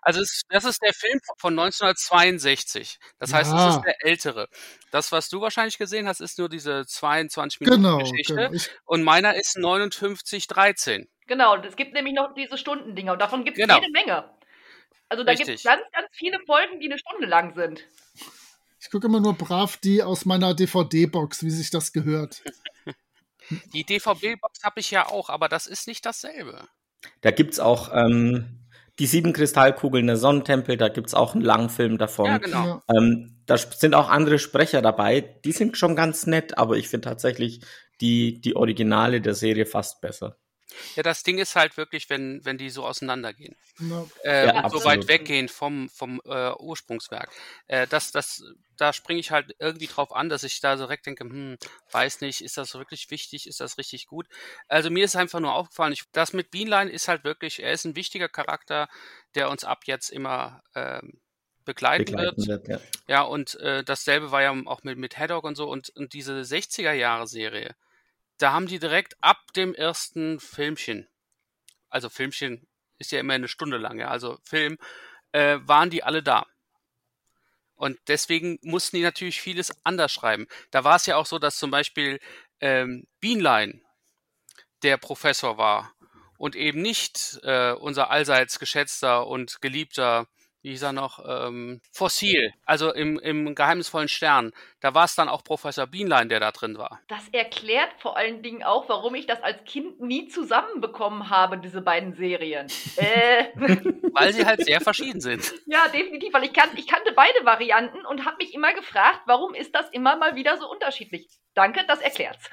Also es, das ist der Film von 1962. Das heißt, ja. es ist der ältere. Das, was du wahrscheinlich gesehen hast, ist nur diese 22 Minuten genau, Geschichte. Genau. Und meiner ist 5913. Genau, es gibt nämlich noch diese Stundendinger und davon gibt es genau. jede Menge. Also da gibt es ganz, ganz viele Folgen, die eine Stunde lang sind. Ich gucke immer nur brav die aus meiner DVD-Box, wie sich das gehört. Die DVD-Box habe ich ja auch, aber das ist nicht dasselbe. Da gibt es auch ähm, die sieben Kristallkugeln der Sonnentempel, da gibt's auch einen Langfilm davon. Ja, genau. Ähm, da sind auch andere Sprecher dabei, die sind schon ganz nett, aber ich finde tatsächlich die, die Originale der Serie fast besser. Ja, das Ding ist halt wirklich, wenn, wenn die so auseinandergehen. Na, Äh, Ja, und so weit weggehen vom, vom äh, Ursprungswerk. Äh, das, das, da springe ich halt irgendwie drauf an, dass ich da direkt denke, hm, weiß nicht, ist das wirklich wichtig, ist das richtig gut? Also mir ist einfach nur aufgefallen, ich, das mit Beanline ist halt wirklich, er ist ein wichtiger Charakter, der uns ab jetzt immer ähm, begleiten, begleiten wird. wird. Ja. Ja, und äh, dasselbe war ja auch mit, mit Haddock und so. Und, und diese 60er-Jahre-Serie, da haben die direkt ab dem ersten Filmchen, also Filmchen ist ja immer eine Stunde lang, ja, also Film, äh, waren die alle da. Und deswegen mussten die natürlich vieles anders schreiben. Da war es ja auch so, dass zum Beispiel ähm, Beanline der Professor war und eben nicht äh, unser allseits geschätzter und geliebter, wie hieß er noch, ähm, Fossil, also im, im geheimnisvollen Stern. Da war es dann auch Professor Beanline, der da drin war. Das erklärt vor allen Dingen auch, warum ich das als Kind nie zusammenbekommen habe, diese beiden Serien. [LAUGHS] äh, Weil sie halt sehr verschieden sind. ja, definitiv, weil ich, kan ich kannte beide Varianten und habe mich immer gefragt, warum ist das immer mal wieder so unterschiedlich? Danke, das erklärt's.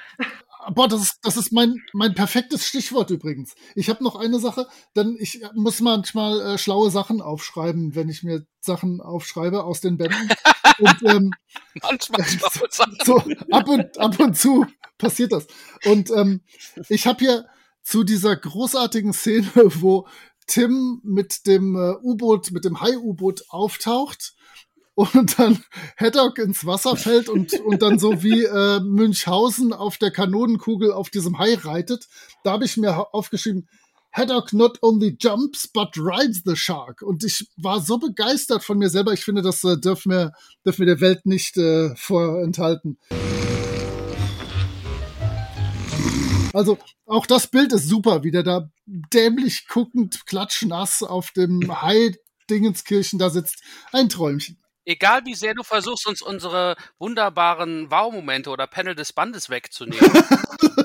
Boah, das ist, das ist mein, mein perfektes Stichwort übrigens. Ich habe noch eine Sache, denn ich muss manchmal äh, schlaue Sachen aufschreiben, wenn ich mir Sachen aufschreibe aus den Bänden. [LAUGHS] Und ähm, Manchmal [LAUGHS] schlaue Sachen. so ab und, ab und zu passiert das. Und ähm, ich habe hier zu dieser großartigen Szene, wo Tim mit dem äh, U-Boot, mit dem Hai-U-Boot auftaucht und dann Haddock ins Wasser fällt und, und dann so wie äh, Münchhausen auf der Kanonenkugel auf diesem Hai reitet. Da habe ich mir aufgeschrieben, Haddock not only jumps, but rides the shark. Und ich war so begeistert von mir selber. Ich finde, das äh, dürfen, wir, dürfen wir der Welt nicht äh, vorenthalten. Also auch das Bild ist super, wie der da dämlich guckend, klatschnass auf dem Hai-Dingenskirchen da sitzt. Ein Träumchen. Egal wie sehr du versuchst, uns unsere wunderbaren Wow-Momente oder Panel des Bandes wegzunehmen,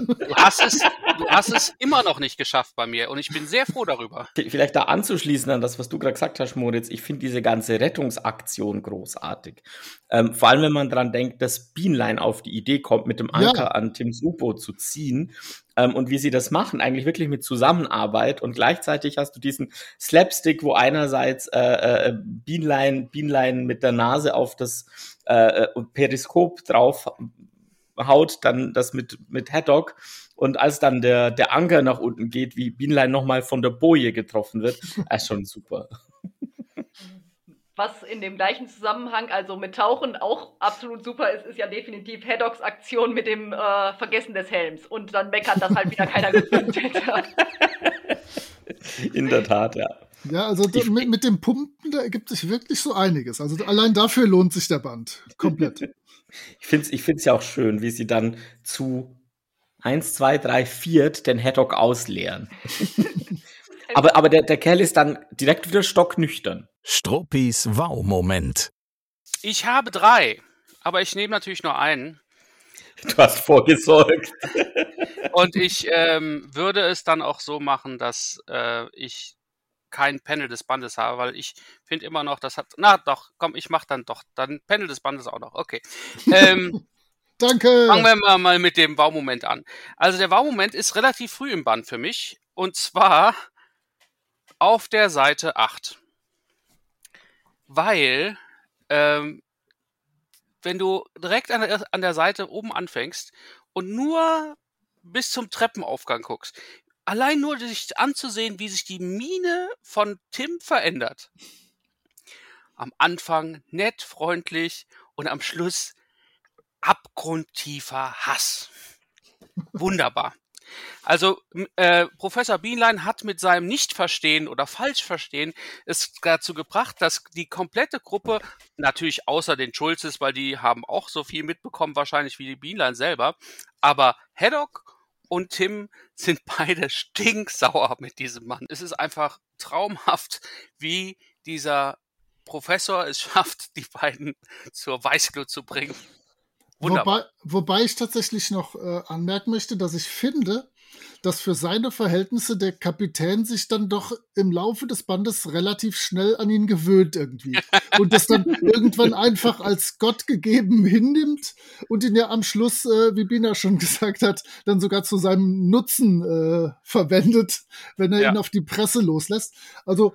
du, hast es, du hast es immer noch nicht geschafft bei mir und ich bin sehr froh darüber. Vielleicht da anzuschließen an das, was du gerade gesagt hast, Moritz. Ich finde diese ganze Rettungsaktion großartig. Ähm, vor allem, wenn man dran denkt, dass Beanline auf die Idee kommt, mit dem Ja. Anker an Tims U-Boot zu ziehen. Ähm, und wie sie das machen, eigentlich wirklich mit Zusammenarbeit. Und gleichzeitig hast du diesen Slapstick, wo einerseits äh, äh, Beanline, Beanline mit der Nase auf das äh, äh, Periskop drauf haut, dann das mit, mit Haddock. Und als dann der, der Anker nach unten geht, wie Bienlein nochmal von der Boje getroffen wird, [LAUGHS] ist schon super. Was in dem gleichen Zusammenhang, also mit Tauchen, auch absolut super ist, ist ja definitiv Haddocks Aktion mit dem äh, Vergessen des Helms und dann meckern, dass halt wieder keiner gefilmt hätte. In der Tat, ja. Ja, also da, mit, mit dem Pumpen, da ergibt sich wirklich so einiges. Also allein dafür lohnt sich der Band. Komplett. [LAUGHS] Ich finde es ich find's ja auch schön, wie sie dann zu 1, 2, 3, 4 den Haddock ausleeren. [LAUGHS] aber aber der, der Kerl ist dann direkt wieder stocknüchtern. Struppis Wow-Moment. Ich habe drei, aber ich nehme natürlich nur einen. Du hast vorgesorgt. Und ich ähm, würde es dann auch so machen, dass äh, ich kein Panel des Bandes habe, weil ich finde immer noch, das hat. Na doch, komm, ich mache dann doch. Dann Panel des Bandes auch noch. Okay. Ähm, [LAUGHS] Danke. Fangen wir mal, mal mit dem Wow-Moment an. Also der Wow-Moment ist relativ früh im Band für mich. Und zwar auf der Seite 8. Weil, ähm, wenn du direkt an der, an der Seite oben anfängst und nur bis zum Treppenaufgang guckst, allein nur sich anzusehen, wie sich die Miene von Tim verändert. Am Anfang nett, freundlich und am Schluss abgrundtiefer Hass. Wunderbar. Also äh, Professor Bienlein hat mit seinem Nichtverstehen oder Falschverstehen es dazu gebracht, dass die komplette Gruppe, natürlich außer den Schulzes, weil die haben auch so viel mitbekommen wahrscheinlich wie die Bienlein selber, aber Haddock und Tim [LAUGHS] sind beide stinksauer mit diesem Mann. Es ist einfach traumhaft, wie dieser Professor es [LAUGHS] schafft, die beiden zur Weißglut zu bringen. Wunderbar. Wobei, wobei ich tatsächlich noch äh, anmerken möchte, dass ich finde, dass für seine Verhältnisse der Kapitän sich dann doch im Laufe des Bandes relativ schnell an ihn gewöhnt irgendwie. Und das dann [LAUGHS] irgendwann einfach als Gott gegeben hinnimmt und ihn ja am Schluss, äh, wie Bina schon [LAUGHS] gesagt hat, dann sogar zu seinem Nutzen äh, verwendet, wenn er Ja. ihn auf die Presse loslässt. Also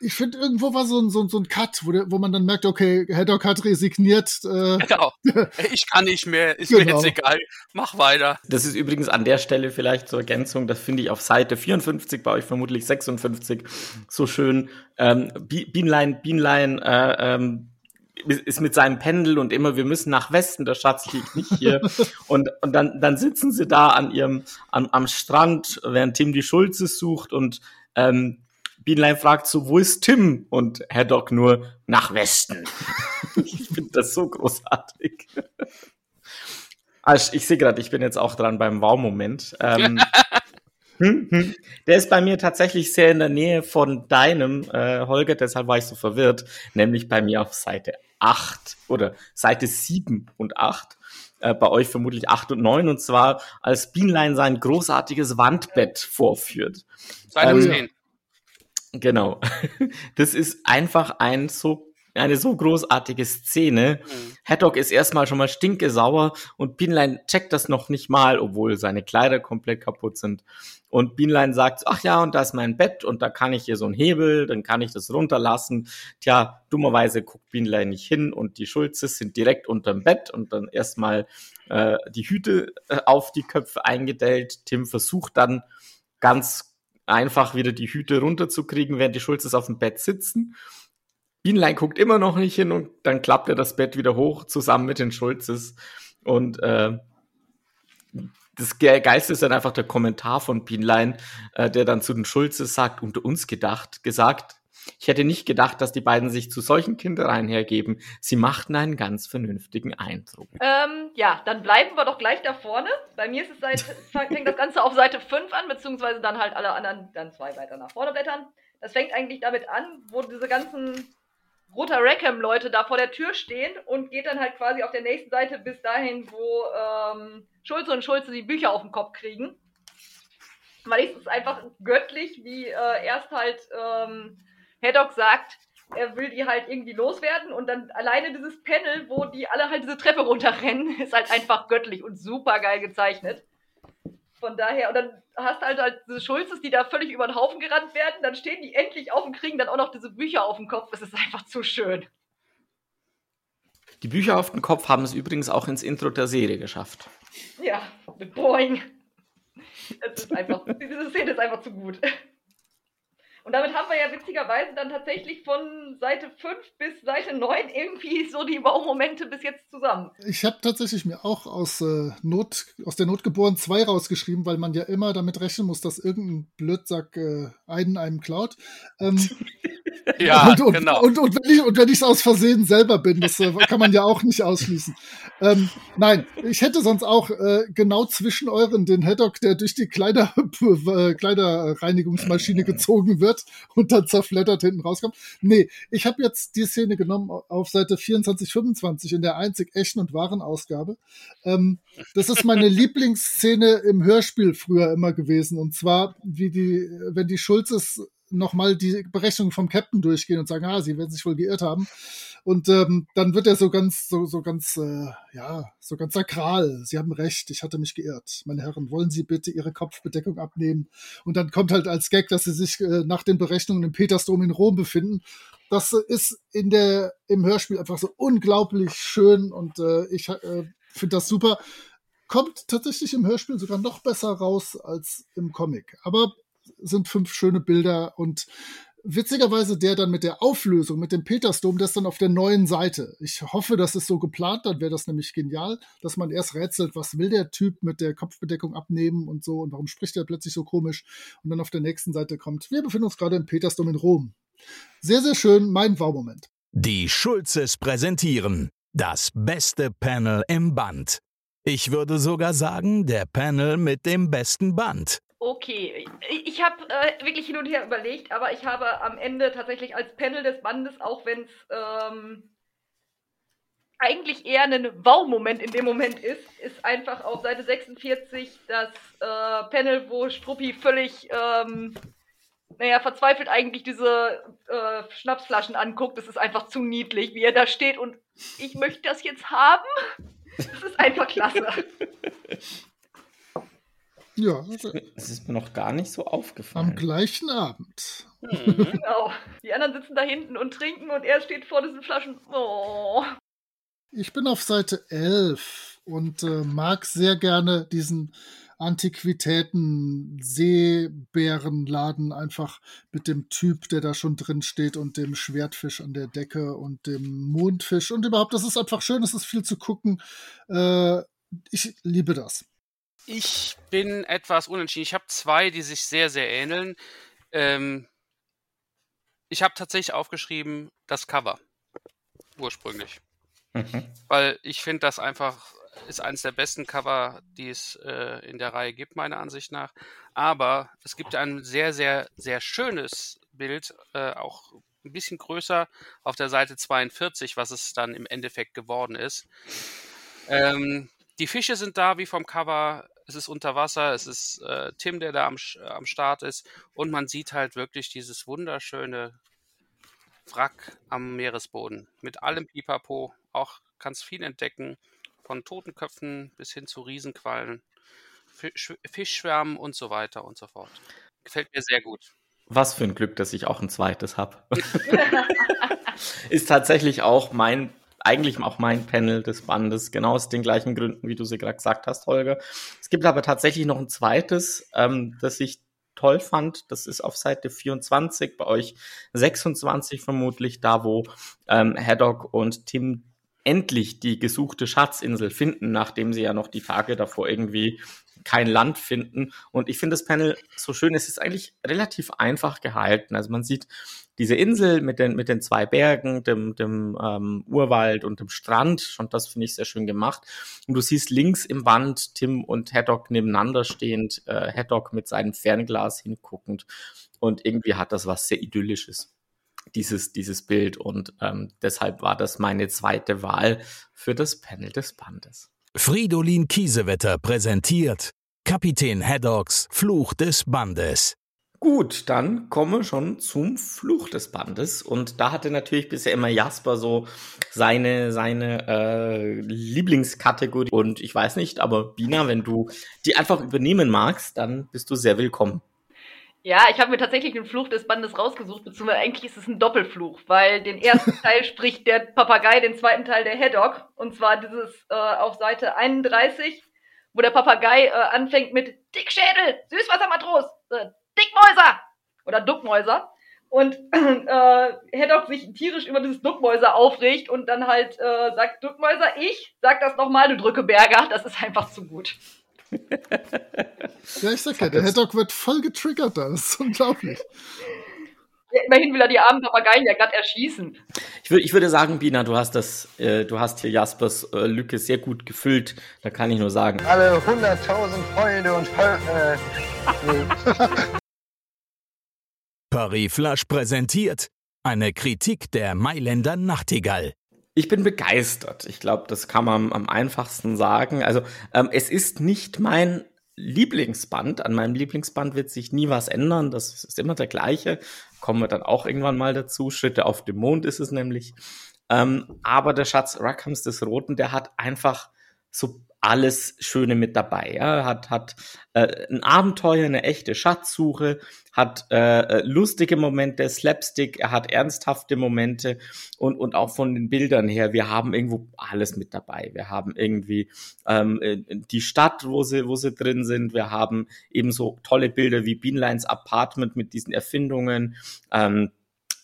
ich finde, irgendwo war so ein, so, ein- so ein Cut, wo, der, wo man dann merkt, okay, Haddock hat resigniert. Äh, [LAUGHS] Genau. [LAUGHS] Ich kann nicht mehr, ist mir Genau. jetzt egal. Mach weiter. Das ist übrigens an der Stelle vielleicht zur Ergänzung, das finde ich auf Seite 54, bei euch vermutlich 56, so schön. Ähm, Bi- Bienlein, Bienlein äh, ähm, ist ist mit seinem Pendel und immer, wir müssen nach Westen, der Schatz liegt nicht hier. [LAUGHS] und und dann, dann sitzen sie da an ihrem, am, am Strand, während Tim die Schulze sucht und ähm, Bienlein fragt so, wo ist Tim? Und Haddock nur, nach Westen. [LAUGHS] ich finde das so großartig. Ich ich sehe gerade, ich bin jetzt auch dran beim Wow-Moment. Ähm, [LAUGHS] hm, hm. der ist bei mir tatsächlich sehr in der Nähe von deinem, äh, Holger, deshalb war ich so verwirrt, nämlich bei mir auf Seite 8 oder Seite 7 und 8. Äh, bei euch vermutlich 8 und 9, und zwar als Bienlein sein großartiges Wandbett vorführt. Seite Ähm, 10. Genau. [LAUGHS] Das ist einfach ein so, eine so großartige Szene. Mhm. Haddock ist erstmal schon mal stinkesauer und Bienlein checkt das noch nicht mal, obwohl seine Kleider komplett kaputt sind. Und Bienlein sagt, ach ja, und da ist mein Bett und da kann ich hier so einen Hebel, dann kann ich das runterlassen. Tja, dummerweise guckt Bienlein nicht hin und die Schulzes sind direkt unterm Bett und dann erstmal äh, die Hüte äh, auf die Köpfe eingedellt. Tim versucht dann ganz einfach wieder die Hüte runterzukriegen, während die Schulzes auf dem Bett sitzen. Bienlein guckt immer noch nicht hin und dann klappt er das Bett wieder hoch zusammen mit den Schulzes. Und äh, das Ge- Geilste ist dann einfach der Kommentar von Bienlein, äh, der dann zu den Schulzes sagt, unter uns gedacht, gesagt, ich hätte nicht gedacht, dass die beiden sich zu solchen Kindereien hergeben. Sie machten einen ganz vernünftigen Eindruck. Ähm, ja, dann bleiben wir doch gleich da vorne. Bei mir ist es seit, [LAUGHS] fängt das Ganze auf Seite 5 an, beziehungsweise dann halt alle anderen dann zwei weiter nach vorne blättern. Das fängt eigentlich damit an, wo diese ganzen Roter Rackham-Leute da vor der Tür stehen und geht dann halt quasi auf der nächsten Seite bis dahin, wo ähm, Schulze und Schulze die Bücher auf den Kopf kriegen. Weil es ist einfach göttlich, wie äh, erst halt ähm, Haddock sagt, er will die halt irgendwie loswerden und dann alleine dieses Panel, wo die alle halt diese Treppe runterrennen, [LAUGHS] ist halt einfach göttlich und super geil gezeichnet. Von daher, und dann hast du halt, halt diese Schulzes, die da völlig über den Haufen gerannt werden, dann stehen die endlich auf und kriegen dann auch noch diese Bücher auf den Kopf. Es ist einfach zu schön. Die Bücher auf dem Kopf haben es übrigens auch ins Intro der Serie geschafft. Ja, mit Boing. Es ist einfach, diese Szene ist einfach zu gut. Und damit haben wir ja witzigerweise dann tatsächlich von Seite 5 bis Seite 9 irgendwie so die Wow-Momente bis jetzt zusammen. Ich habe tatsächlich mir auch aus, äh, Not, aus der Not geboren zwei rausgeschrieben, weil man ja immer damit rechnen muss, dass irgendein Blödsack äh, einen einem klaut. Ähm, [LAUGHS] Ja, und, und, genau. Und, und wenn ich und wenn ich es aus Versehen selber bin, das äh, kann man ja auch nicht ausschließen. Ähm, nein, ich hätte sonst auch äh, genau zwischen euren den Haddock, der durch die Kleider, [LAUGHS] äh, Kleiderreinigungsmaschine gezogen wird und dann zerfleddert hinten rauskommt. Nee, ich habe jetzt die Szene genommen auf Seite 24, 25 in der einzig echten und wahren Ausgabe. Ähm, das ist meine [LAUGHS] Lieblingsszene im Hörspiel früher immer gewesen. Und zwar, wie die, wenn die Schulzes nochmal die Berechnung vom Captain durchgehen und sagen, ah, sie werden sich wohl geirrt haben. Und ähm, dann wird er so ganz, so, so ganz, äh, ja, so ganz sakral. Sie haben recht, ich hatte mich geirrt. Meine Herren, wollen Sie bitte Ihre Kopfbedeckung abnehmen? Und dann kommt halt als Gag, dass sie sich äh, nach den Berechnungen im Petersdom in Rom befinden. Das ist in der, im Hörspiel einfach so unglaublich schön und äh, ich äh, finde das super. Kommt tatsächlich im Hörspiel sogar noch besser raus als im Comic. Aber sind fünf schöne Bilder und witzigerweise der dann mit der Auflösung, mit dem Petersdom, das dann auf der neuen Seite. Ich hoffe, das ist so geplant, dann wäre das nämlich genial, dass man erst rätselt, was will der Typ mit der Kopfbedeckung abnehmen und so und warum spricht er plötzlich so komisch und dann auf der nächsten Seite kommt, wir befinden uns gerade im Petersdom in Rom. Sehr, sehr schön, mein Wow-Moment. Die Schulzes präsentieren das beste Panel im Band. Ich würde sogar sagen, der Panel mit dem besten Band. Okay, ich, habe äh, wirklich hin und her überlegt, aber ich habe am Ende tatsächlich als Panel des Bandes, auch wenn es ähm, eigentlich eher ein Wow-Moment in dem Moment ist, ist einfach auf Seite 46 das äh, Panel, wo Struppi völlig, ähm, naja, verzweifelt eigentlich diese äh, Schnapsflaschen anguckt. Das ist einfach zu niedlich, wie er da steht und ich möchte das jetzt haben. Das ist einfach klasse. [LAUGHS] Ja, Das ist mir noch gar nicht so am aufgefallen. gleichen Abend. Mhm. Genau. Die anderen sitzen da hinten und trinken und er steht vor diesen Flaschen. Oh. Ich bin auf Seite 11 und äh, mag sehr gerne diesen Antiquitäten-Seebärenladen einfach mit dem Typ, der da schon drin steht und dem Schwertfisch an der Decke und dem Mondfisch und überhaupt, das ist einfach schön, es ist viel zu gucken. Äh, ich liebe das. Ich bin etwas unentschieden. Ich habe zwei, die sich sehr, sehr ähneln. Ähm, ich habe tatsächlich aufgeschrieben das Cover. Ursprünglich. Mhm. Weil ich finde, das einfach ist eines der besten Cover, die es äh, in der Reihe gibt, meiner Ansicht nach. Aber es gibt ein sehr, sehr, sehr schönes Bild, äh, auch ein bisschen größer auf der Seite 42, was es dann im Endeffekt geworden ist. Ähm, die Fische sind da wie vom Cover. Es ist unter Wasser. Es ist äh, Tim, der da am, Sch- am Start ist. Und man sieht halt wirklich dieses wunderschöne Wrack am Meeresboden. Mit allem Pipapo. Auch kannst viel entdecken. Von Totenköpfen bis hin zu Riesenquallen, Fisch, Fischschwärmen und so weiter und so fort. Gefällt mir sehr gut. Was für ein Glück, dass ich auch ein zweites habe. [LAUGHS] [LAUGHS] ist tatsächlich auch mein, eigentlich auch mein Panel des Bandes, genau aus den gleichen Gründen, wie du sie gerade gesagt hast, Holger. Es gibt aber tatsächlich noch ein zweites, ähm, das ich toll fand. Das ist auf Seite 24, bei euch 26 vermutlich, da wo ähm, Haddock und Tim endlich die gesuchte Schatzinsel finden, nachdem sie ja noch die Tage davor irgendwie kein Land finden. Und ich finde das Panel so schön, es ist eigentlich relativ einfach gehalten. Also man sieht diese Insel mit den, mit den zwei Bergen, dem, dem ähm, Urwald und dem Strand. Und das finde ich sehr schön gemacht. Und du siehst links im Band Tim und Haddock nebeneinander stehend, äh, Haddock mit seinem Fernglas hinguckend. Und irgendwie hat das was sehr Idyllisches dieses, dieses Bild und ähm, deshalb war das meine zweite Wahl für das Panel des Bandes. Fridolin Kiesewetter präsentiert Kapitän Haddocks Fluch des Bandes. Gut, dann kommen wir schon zum Fluch des Bandes. Und da hatte natürlich bisher immer Jasper so seine, seine äh, Lieblingskategorie. Und ich weiß nicht, aber Bina, wenn du die einfach übernehmen magst, dann bist du sehr willkommen. Ja, ich habe mir tatsächlich den Fluch des Bandes rausgesucht, beziehungsweise eigentlich ist es ein Doppelfluch, weil den ersten [LAUGHS] Teil spricht der Papagei, den zweiten Teil der Haddock. Und zwar dieses äh, auf Seite 31, wo der Papagei äh, anfängt mit Dickschädel, Süßwassermatros, äh, Dickmäuser oder Duckmäuser. Und [CLEARS THROAT] äh, Haddock sich tierisch über dieses Duckmäuser aufregt und dann halt äh, sagt, Duckmäuser, ich, sag das nochmal, du Drückeberger, das ist einfach zu gut. Ja, ich sag ja, der Haddock wird voll getriggert da. Das ist unglaublich. Ja, immerhin will er die armen Papageien ja glatt erschießen. Ich, würd, ich würde sagen, Bina, du hast das, äh, du hast hier Jaspers äh, Lücke sehr gut gefüllt. Da kann ich nur sagen, Alle 100.000 Freunde und Völ äh. Paris Flash präsentiert eine Kritik der Mailänder Nachtigall. Ich bin begeistert. Ich glaube, das kann man am einfachsten sagen. Also, ähm, es ist nicht mein Lieblingsband. An meinem Lieblingsband wird sich nie was ändern. Das ist immer der gleiche. Kommen wir dann auch irgendwann mal dazu. Schritte auf dem Mond ist es nämlich. Ähm, aber der Schatz Rackhams des Roten, der hat einfach so alles Schöne mit dabei. Ja? Hat, hat äh, ein Abenteuer, eine echte Schatzsuche, hat äh, lustige Momente, Slapstick, er hat ernsthafte Momente und, und auch von den Bildern her, wir haben irgendwo alles mit dabei. Wir haben irgendwie ähm, äh, die Stadt, wo sie, wo sie drin sind. Wir haben ebenso tolle Bilder wie Beanlines Apartment mit diesen Erfindungen. Ähm,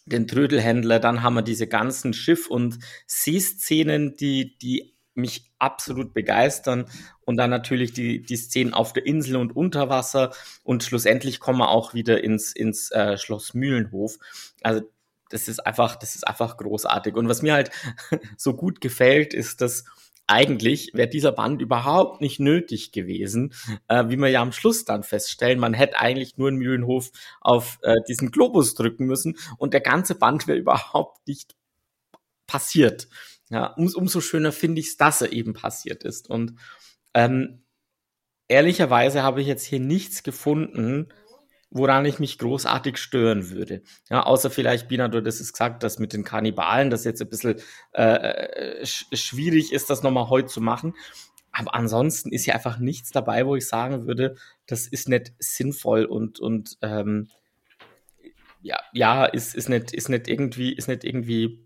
den Trödelhändler, dann haben wir diese ganzen Schiff- und Seeszenen, die, die mich absolut begeistern. Und dann natürlich die, die Szenen auf der Insel und unter Wasser. Und schlussendlich kommen wir auch wieder ins, ins äh, Schloss Mühlenhof. Also das ist einfach, das ist einfach großartig. Und was mir halt [LAUGHS] so gut gefällt, ist, dass eigentlich wäre dieser Band überhaupt nicht nötig gewesen, äh, wie wir ja am Schluss dann feststellen. Man hätte eigentlich nur in Mühlenhof auf äh, diesen Globus drücken müssen und der ganze Band wäre überhaupt nicht passiert. Ja, um, umso schöner finde ich es, dass er eben passiert ist. Und ähm, ehrlicherweise habe ich jetzt hier nichts gefunden, woran ich mich großartig stören würde. Ja, außer vielleicht, Bina, du hast es gesagt, dass mit den Kannibalen das jetzt ein bisschen äh, sch schwierig ist, das nochmal heute zu machen. Aber ansonsten ist ja einfach nichts dabei, wo ich sagen würde, das ist nicht sinnvoll und, und ähm, ja, ja, ist, ist, nicht, ist nicht irgendwie, ist nicht irgendwie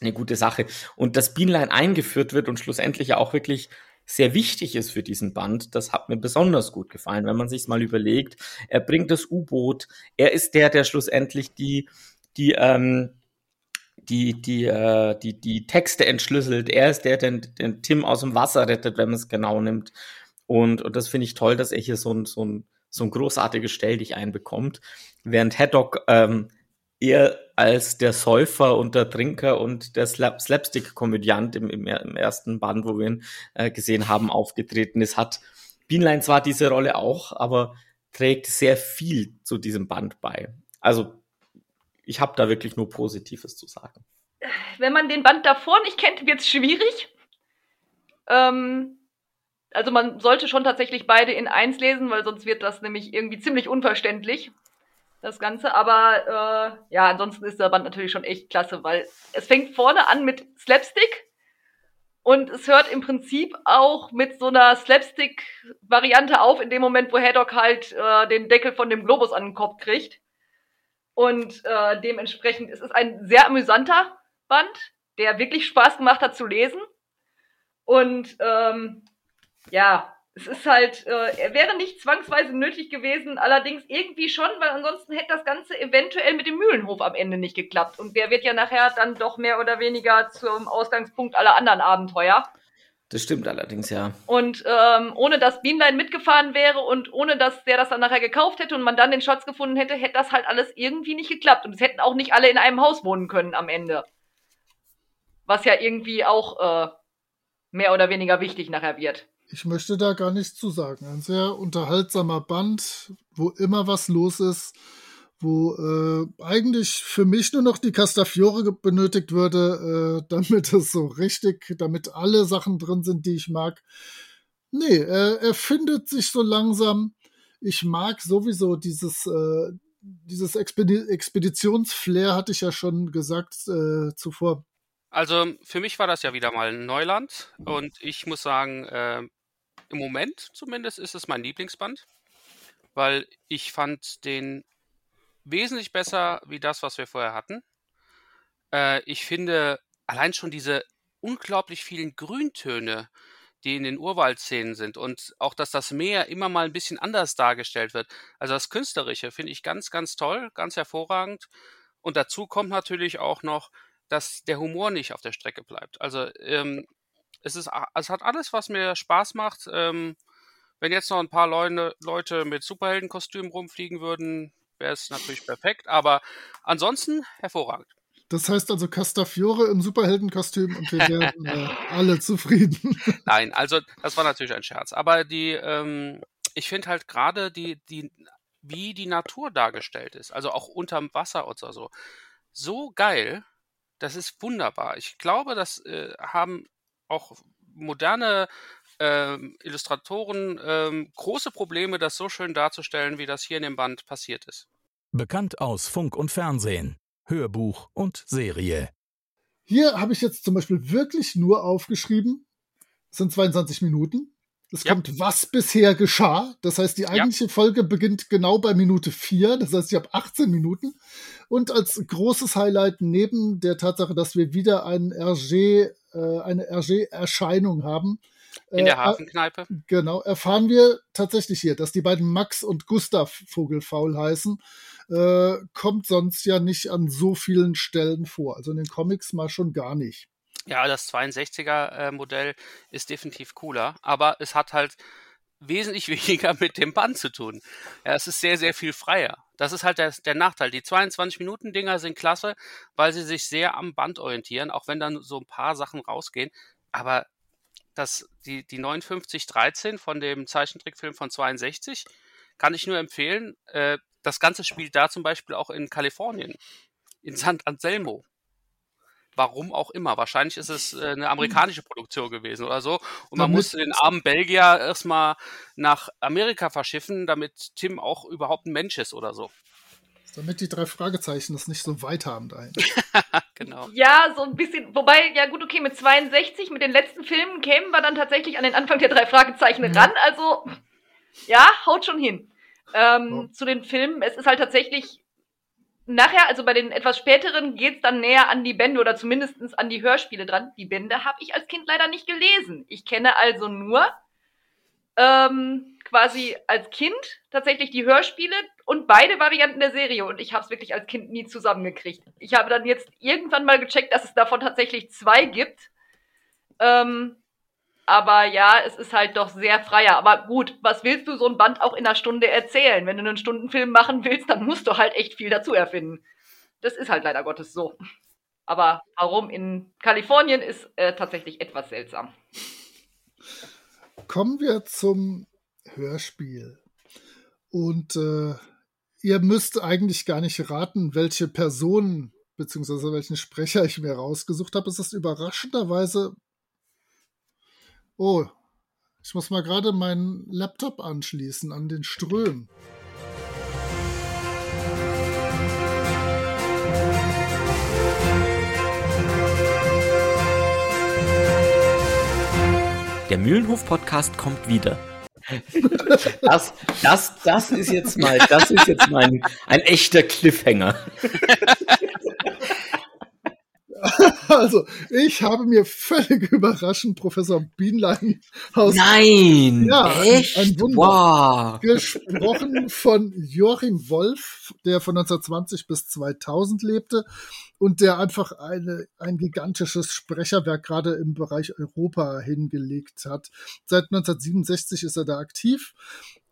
eine gute Sache. Und dass Bienlein eingeführt wird und schlussendlich ja auch wirklich sehr wichtig ist für diesen Band, das hat mir besonders gut gefallen, wenn man sich mal überlegt. Er bringt das U-Boot, er ist der, der schlussendlich die, die, ähm, die, die, äh, die, die Texte entschlüsselt. Er ist der, der den Tim aus dem Wasser rettet, wenn man es genau nimmt. Und, und das finde ich toll, dass er hier so ein, so ein, so ein großartiges Stelldich einbekommt. Während Haddock ähm, eher als der Säufer und der Trinker und der Slap Slapstick-Komödiant im, im, im, ersten Band, wo wir ihn äh, gesehen haben, aufgetreten ist, hat Bienlein zwar diese Rolle auch, aber trägt sehr viel zu diesem Band bei. Also ich habe da wirklich nur Positives zu sagen. Wenn man den Band davor nicht kennt, wird es schwierig. Ähm, also man sollte schon tatsächlich beide in eins lesen, weil sonst wird das nämlich irgendwie ziemlich unverständlich das Ganze. Aber äh, ja, ansonsten ist der Band natürlich schon echt klasse, weil es fängt vorne an mit Slapstick und es hört im Prinzip auch mit so einer Slapstick-Variante auf, in dem Moment, wo Haddock halt äh, den Deckel von dem Globus an den Kopf kriegt. Und äh, dementsprechend ist es ein sehr amüsanter Band, der wirklich Spaß gemacht hat zu lesen. Und ähm, ja, es ist halt, äh, wäre nicht zwangsweise nötig gewesen, allerdings irgendwie schon, weil ansonsten hätte das Ganze eventuell mit dem Mühlenhof am Ende nicht geklappt. Und der wird ja nachher dann doch mehr oder weniger zum Ausgangspunkt aller anderen Abenteuer. Das stimmt allerdings, ja. Und ähm, ohne dass Beanline mitgefahren wäre und ohne dass der das dann nachher gekauft hätte und man dann den Schatz gefunden hätte, hätte das halt alles irgendwie nicht geklappt. Und es hätten auch nicht alle in einem Haus wohnen können am Ende. Was ja irgendwie auch äh, mehr oder weniger wichtig nachher wird. Ich möchte da gar nichts zu sagen. Ein sehr unterhaltsamer Band, wo immer was los ist, wo äh, eigentlich für mich nur noch die Castafiore benötigt würde, äh, [LAUGHS] damit es so richtig, damit alle Sachen drin sind, die ich mag. Nee, er, er findet sich so langsam. Ich mag sowieso dieses, äh, dieses Expedi Expeditionsflair, hatte ich ja schon gesagt äh, zuvor. Also für mich war das ja wieder mal Neuland und ich muss sagen, äh, im Moment zumindest ist es mein Lieblingsband, weil ich fand den wesentlich besser wie das, was wir vorher hatten. Äh, ich finde allein schon diese unglaublich vielen Grüntöne, die in den Urwaldszenen sind und auch, dass das Meer immer mal ein bisschen anders dargestellt wird. Also das Künstlerische finde ich ganz, ganz toll, ganz hervorragend. Und dazu kommt natürlich auch noch, dass der Humor nicht auf der Strecke bleibt. Also ähm, es ist, es hat alles, was mir Spaß macht. Ähm, wenn jetzt noch ein paar Leute, Leute mit Superheldenkostümen rumfliegen würden, wäre es natürlich perfekt. Aber ansonsten hervorragend. Das heißt also Castafiore im Superheldenkostüm und wir werden [LAUGHS] äh, alle zufrieden. Nein, also das war natürlich ein Scherz. Aber die, ähm, ich finde halt gerade die, die, wie die Natur dargestellt ist, also auch unterm Wasser oder so, so geil. Das ist wunderbar. Ich glaube, das äh, haben auch moderne ähm, Illustratoren ähm, große Probleme, das so schön darzustellen, wie das hier in dem Band passiert ist. Bekannt aus Funk und Fernsehen, Hörbuch und Serie. Hier habe ich jetzt zum Beispiel wirklich nur aufgeschrieben, es sind 22 Minuten. Es ja. kommt, was bisher geschah. Das heißt, die eigentliche ja. Folge beginnt genau bei Minute 4. Das heißt, ich habe 18 Minuten. Und als großes Highlight neben der Tatsache, dass wir wieder einen RG eine RG-Erscheinung haben. In der äh, Hafenkneipe. genau, erfahren wir tatsächlich hier, dass die beiden Max und Gustav Vogelfaul heißen. Äh, kommt sonst ja nicht an so vielen Stellen vor. Also in den Comics mal schon gar nicht. Ja, das 62er-Modell äh, ist definitiv cooler, aber es hat halt wesentlich [LAUGHS] weniger mit dem Band zu tun. Ja, es ist sehr, sehr viel freier. Das ist halt der, der Nachteil. Die 22-Minuten-Dinger sind klasse, weil sie sich sehr am Band orientieren, auch wenn dann so ein paar Sachen rausgehen. Aber das, die, die 5913 von dem Zeichentrickfilm von 62 kann ich nur empfehlen. Äh, das Ganze spielt da zum Beispiel auch in Kalifornien, in San Anselmo. Warum auch immer. Wahrscheinlich ist es äh, eine amerikanische Produktion gewesen oder so. Und man Damit- musste den armen Belgier erstmal nach Amerika verschiffen, damit Tim auch überhaupt ein Mensch ist oder so. Damit die drei Fragezeichen das nicht so weit haben dahin. [LAUGHS] Genau. Ja, so ein bisschen. Wobei, ja gut, okay, mit 62, mit den letzten Filmen kämen wir dann tatsächlich an den Anfang der drei Fragezeichen Mhm. ran. Also, ja, haut schon hin. Ähm, Ja. Zu den Filmen, es ist halt tatsächlich nachher, also bei den etwas späteren, geht's dann näher an die Bände oder zumindestens an die Hörspiele dran. Die Bände habe ich als Kind leider nicht gelesen. Ich kenne also nur ähm, quasi als Kind tatsächlich die Hörspiele und beide Varianten der Serie. Und ich habe es wirklich als Kind nie zusammengekriegt. Ich habe dann jetzt irgendwann mal gecheckt, dass es davon tatsächlich zwei gibt. Ähm, aber ja, es ist halt doch sehr freier. Aber gut, was willst du so ein Band auch in einer Stunde erzählen? Wenn du einen Stundenfilm machen willst, dann musst du halt echt viel dazu erfinden. Das ist halt leider Gottes so. Aber warum in Kalifornien ist äh, tatsächlich etwas seltsam. Kommen wir zum Hörspiel. Und äh, ihr müsst eigentlich gar nicht raten, welche Person beziehungsweise welchen Sprecher ich mir rausgesucht habe. Es ist überraschenderweise. Oh, ich muss mal gerade meinen Laptop anschließen an den Ström. Der Mühlenhof-Podcast kommt wieder. [LAUGHS] Das, das, das ist jetzt mal, das ist jetzt mal ein, ein echter Cliffhanger. [LAUGHS] Also, ich habe mir völlig [LAUGHS] überraschend Professor Bienlein aus Nein! Ja, ein- echt? ein Wunder. wow. gesprochen von Joachim Wolf, der von 1920 bis 2000 lebte und der einfach eine, ein gigantisches Sprecherwerk gerade im Bereich Europa hingelegt hat. Seit 1967 ist er da aktiv.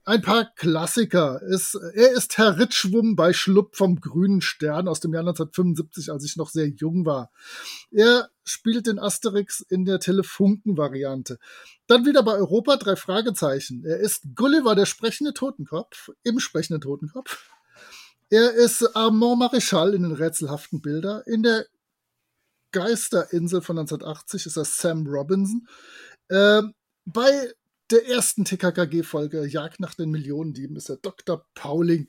Ein paar Klassiker. Ist, er ist Herr Ritschwum bei Schlupp vom Grünen Stern aus dem Jahr 1975, als ich noch sehr jung war. Er spielt den Asterix in der Telefunken-Variante. Dann wieder bei Europa drei Fragezeichen. Er ist Gulliver, der sprechende Totenkopf, im sprechenden Totenkopf. Er ist Armand Marichal in den rätselhaften Bilder. In der Geisterinsel von 1980 ist er Sam Robinson. Ähm, bei der ersten TKKG-Folge Jagd nach den Millionendieben ist er Dr. Pauling.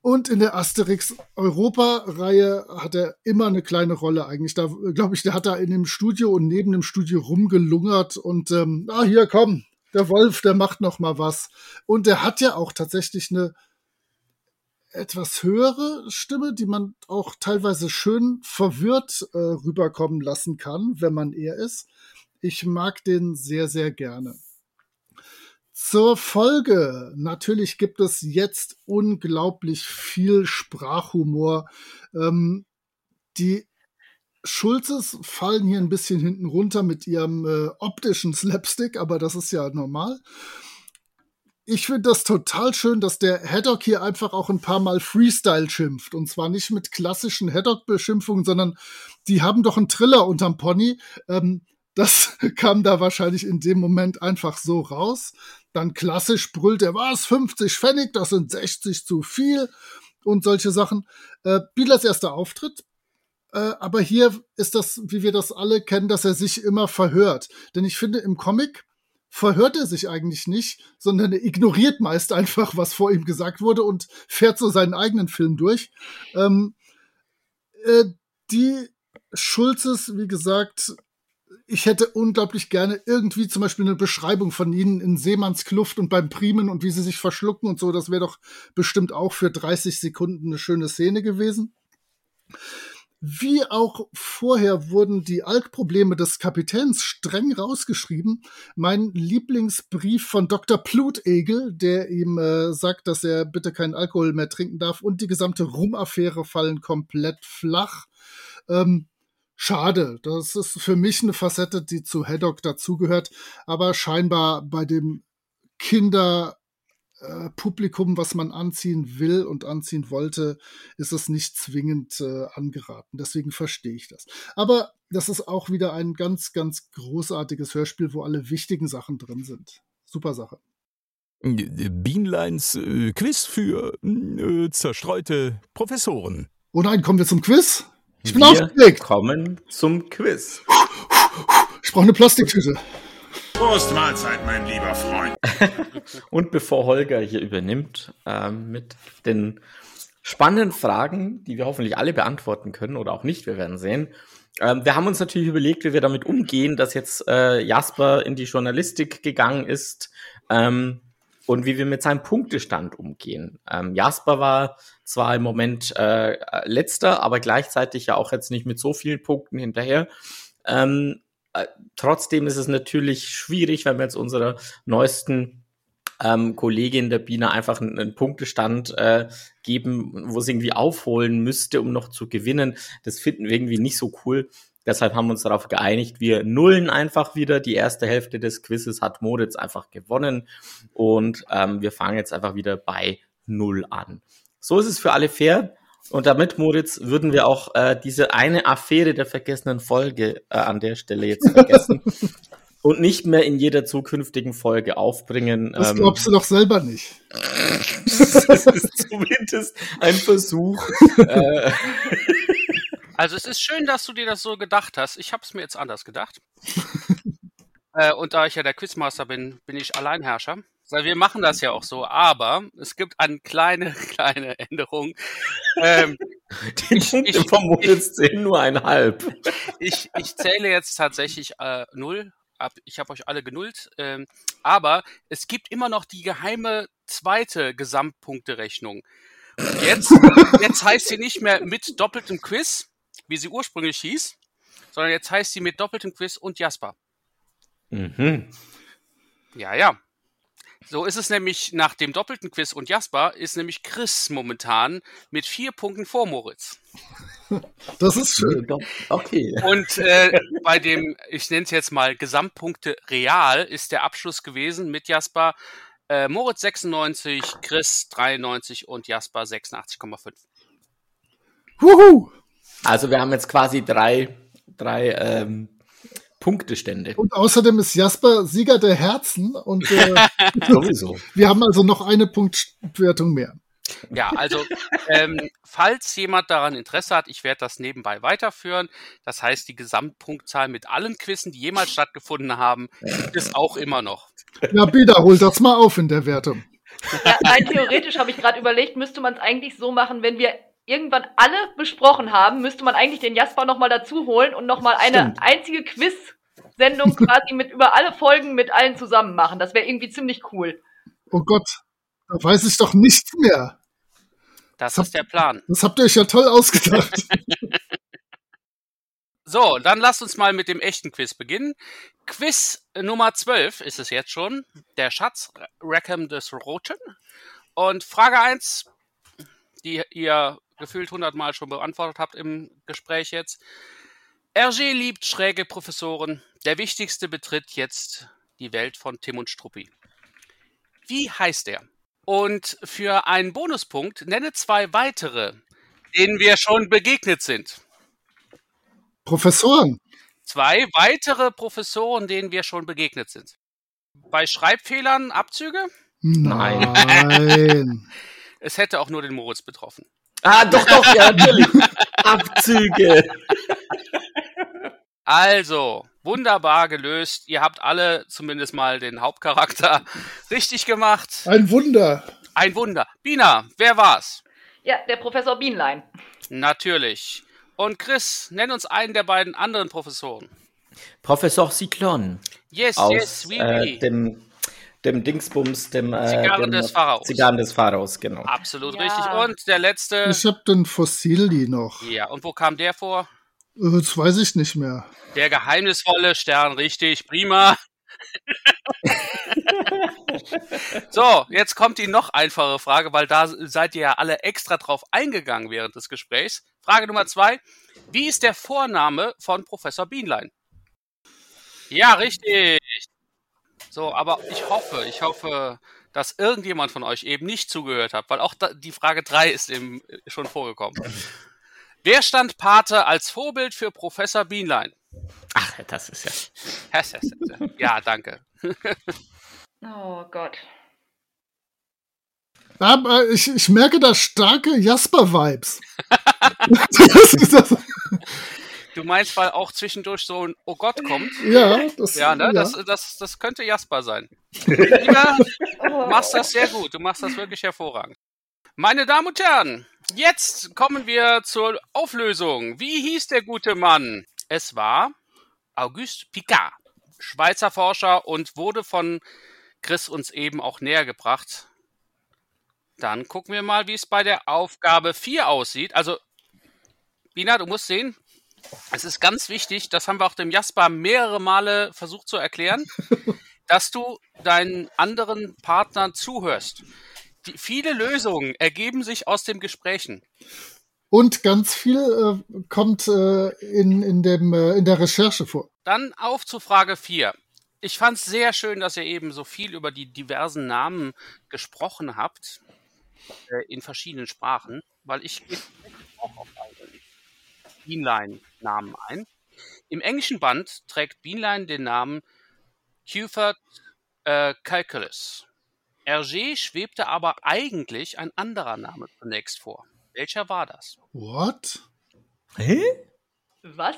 Und in der Asterix Europa-Reihe hat er immer eine kleine Rolle eigentlich. Da glaube ich, der hat da in dem Studio und neben dem Studio rumgelungert und ähm, ah hier komm, der Wolf, der macht noch mal was. Und der hat ja auch tatsächlich eine etwas höhere Stimme, die man auch teilweise schön verwirrt äh, rüberkommen lassen kann, wenn man er ist. Ich mag den sehr, sehr gerne. Zur Folge. Natürlich gibt es jetzt unglaublich viel Sprachhumor. Ähm, die Schulzes fallen hier ein bisschen hinten runter mit ihrem äh, optischen Slapstick, aber das ist ja normal. Ich finde das total schön, dass der Haddock hier einfach auch ein paar Mal Freestyle schimpft. Und zwar nicht mit klassischen Haddock-Beschimpfungen, sondern die haben doch einen Triller unterm Pony. Ähm, das [LAUGHS] kam da wahrscheinlich in dem Moment einfach so raus. Dann klassisch brüllt er, was, 50 Pfennig, das sind 60 zu viel und solche Sachen. Äh, Bielers erster Auftritt. Äh, aber hier ist das, wie wir das alle kennen, dass er sich immer verhört. Denn ich finde, im Comic verhört er sich eigentlich nicht, sondern er ignoriert meist einfach, was vor ihm gesagt wurde und fährt so seinen eigenen Film durch. Ähm, äh, die Schulzes, wie gesagt, ich hätte unglaublich gerne irgendwie zum Beispiel eine Beschreibung von ihnen in Seemannskluft und beim Primen und wie sie sich verschlucken und so. Das wäre doch bestimmt auch für 30 Sekunden eine schöne Szene gewesen. Wie auch vorher wurden die Altprobleme des Kapitäns streng rausgeschrieben. Mein Lieblingsbrief von Dr. Blutegel, der ihm äh, sagt, dass er bitte keinen Alkohol mehr trinken darf und die gesamte Rumaffäre fallen komplett flach. Ähm, schade. Das ist für mich eine Facette, die zu Haddock dazugehört, aber scheinbar bei dem Kinder äh, was man anziehen will und anziehen wollte, ist es nicht zwingend äh, angeraten. Deswegen verstehe ich das. Aber das ist auch wieder ein ganz, ganz großartiges Hörspiel, wo alle wichtigen Sachen drin sind. Super Sache. Bienleins äh, Quiz für äh, zerstreute Professoren. Oh nein, kommen wir zum Quiz? Ich bin Wir aufgeregt. kommen zum Quiz. Ich brauche eine Plastiktüte. Prost Mahlzeit, mein lieber Freund. [LAUGHS] Und bevor Holger hier übernimmt ähm, mit den spannenden Fragen, die wir hoffentlich alle beantworten können oder auch nicht, wir werden sehen. Ähm, wir haben uns natürlich überlegt, wie wir damit umgehen, dass jetzt äh, Jasper in die Journalistik gegangen ist ähm, und wie wir mit seinem Punktestand umgehen. Ähm, Jasper war zwar im Moment äh, letzter, aber gleichzeitig ja auch jetzt nicht mit so vielen Punkten hinterher. Ähm, äh, trotzdem ist es natürlich schwierig, wenn wir jetzt unserer neuesten ähm, Kollegin der Biene einfach einen, einen Punktestand äh, geben, wo sie irgendwie aufholen müsste, um noch zu gewinnen. Das finden wir irgendwie nicht so cool. Deshalb haben wir uns darauf geeinigt, wir nullen einfach wieder. Die erste Hälfte des Quizzes hat Moritz einfach gewonnen und ähm, wir fangen jetzt einfach wieder bei Null an. So ist es für alle fair. Und damit, Moritz, würden wir auch äh, diese eine Affäre der vergessenen Folge äh, an der Stelle jetzt [LAUGHS] vergessen und nicht mehr in jeder zukünftigen Folge aufbringen. Das Ähm, glaubst du doch selber nicht. [LAUGHS] das ist zumindest ein Versuch. äh, [LAUGHS] Also es ist schön, dass du dir das so gedacht hast. Ich habe es mir jetzt anders gedacht. äh, und da ich ja der Quizmaster bin, bin ich Alleinherrscher. Weil wir machen das ja auch so, aber es gibt eine kleine, [LAUGHS] kleine Änderung. Ähm, die Ich- Punkte ich- vom Moritz zählen nur ein halb. ich, ich zähle jetzt tatsächlich äh, null. Ab, ich habe euch alle genullt. Ähm, aber es gibt immer noch die geheime zweite Gesamtpunkterechnung. Und jetzt, jetzt heißt sie nicht mehr mit doppeltem Quiz, wie sie ursprünglich hieß, sondern jetzt heißt sie mit doppeltem Quiz und Jasper. Mhm. Ja, ja. So ist es nämlich nach dem doppelten Quiz und Jasper ist nämlich Chris momentan mit vier Punkten vor Moritz. [LAUGHS] Das ist schön. Okay. Und äh, bei dem, ich nenne es jetzt mal Gesamtpunkte real, ist der Abschluss gewesen mit Jasper äh, Moritz 96, Chris 93 und Jasper 86,5. Wuhu. Also wir haben jetzt quasi drei, drei ähm, Punktestände. Und außerdem ist Jasper Sieger der Herzen und äh, [LAUGHS] Sowieso. wir haben also noch eine Punktwertung mehr. Ja, also ähm, falls jemand daran Interesse hat, ich werde das nebenbei weiterführen. Das heißt, die Gesamtpunktzahl mit allen Quizzen, die jemals stattgefunden haben, gibt es auch immer noch. Ja, Beda, hol das mal auf in der Wertung. Ja, rein theoretisch habe ich gerade überlegt, müsste man es eigentlich so machen, wenn wir irgendwann alle besprochen haben, müsste man eigentlich den Jasper nochmal dazu holen und nochmal eine Stimmt. einzige Quiz-Sendung [LAUGHS] quasi mit über alle Folgen mit allen zusammen machen. Das wäre irgendwie ziemlich cool. Oh Gott, da weiß ich doch nichts mehr. Das ist der Plan. Das habt ihr euch ja toll ausgedacht. [LAUGHS] So, dann lasst uns mal mit dem echten Quiz beginnen. Quiz Nummer 12 ist es jetzt schon. Der Schatz Rackham des Roten. Und Frage 1, die ihr gefühlt hundertmal schon beantwortet habt im Gespräch jetzt. Hergé liebt schräge Professoren. Der wichtigste betritt jetzt die Welt von Tim und Struppi. Wie heißt er? Und für einen Bonuspunkt nenne zwei weitere, denen wir schon begegnet sind. Professoren. Zwei weitere Professoren, denen wir schon begegnet sind. Bei Schreibfehlern Abzüge? Nein. [LAUGHS] Nein. Es hätte auch nur den Moritz betroffen. Ah, doch, doch, ja, natürlich. [LAUGHS] Abzüge. Also, wunderbar gelöst. Ihr habt alle zumindest mal den Hauptcharakter [LAUGHS] richtig gemacht. Ein Wunder. Ein Wunder. Bina, wer war's? Ja, der Professor Bienlein. Natürlich. Und Chris, nenn uns einen der beiden anderen Professoren. Professor Cyclone Yes, aus yes, oui, äh, oui. dem, dem Dingsbums, dem, äh, dem des Pharaos. Zigarren des Pharaos, genau. Absolut Ja. richtig. Und der letzte. Ich hab den Fossili noch. Ja, und wo kam der vor? Äh, Das weiß ich nicht mehr. Der geheimnisvolle Stern, richtig, prima. [LAUGHS] so, jetzt kommt die noch einfache Frage, weil da seid ihr ja alle extra drauf eingegangen während des Gesprächs. Frage Nummer zwei. Wie ist der Vorname von Professor Bienlein? Ja, richtig. So, aber ich hoffe, ich hoffe, dass irgendjemand von euch eben nicht zugehört hat, weil auch da, die Frage drei ist eben schon vorgekommen. Wer stand Pate als Vorbild für Professor Bienlein? Ach, das ist ja. Ja, danke. [LAUGHS] Oh Gott. Aber ich, ich merke da starke Jasper-Vibes. [LAUGHS] [LAUGHS] das ist das. Du meinst, weil auch zwischendurch so ein Oh Gott kommt? Ja, das, Ja, ne? Das, das, das könnte Jasper sein. Ja, [LAUGHS] du machst das sehr gut. Du machst das wirklich hervorragend. Meine Damen und Herren, jetzt kommen wir zur Auflösung. Wie hieß der gute Mann? Es war Auguste Picard, Schweizer Forscher und wurde von Chris uns eben auch näher gebracht. Dann gucken wir mal, wie es bei der Aufgabe 4 aussieht. Also, Bina, du musst sehen, es ist ganz wichtig, das haben wir auch dem Jasper mehrere Male versucht zu erklären, [LAUGHS] dass du deinen anderen Partnern zuhörst. Die, viele Lösungen ergeben sich aus dem Gesprächen. Und ganz viel äh, kommt äh, in, in, dem, äh, in der Recherche vor. Dann auf zu Frage 4. Ich fand es sehr schön, dass ihr eben so viel über die diversen Namen gesprochen habt, äh, in verschiedenen Sprachen, weil ich auch auf einen Beanline-Namen ein. Im englischen Band trägt Beanline den Namen Cuthbert äh, Calculus. Hergé schwebte aber eigentlich ein anderer Name zunächst vor. Welcher war das? What? Hä? Was?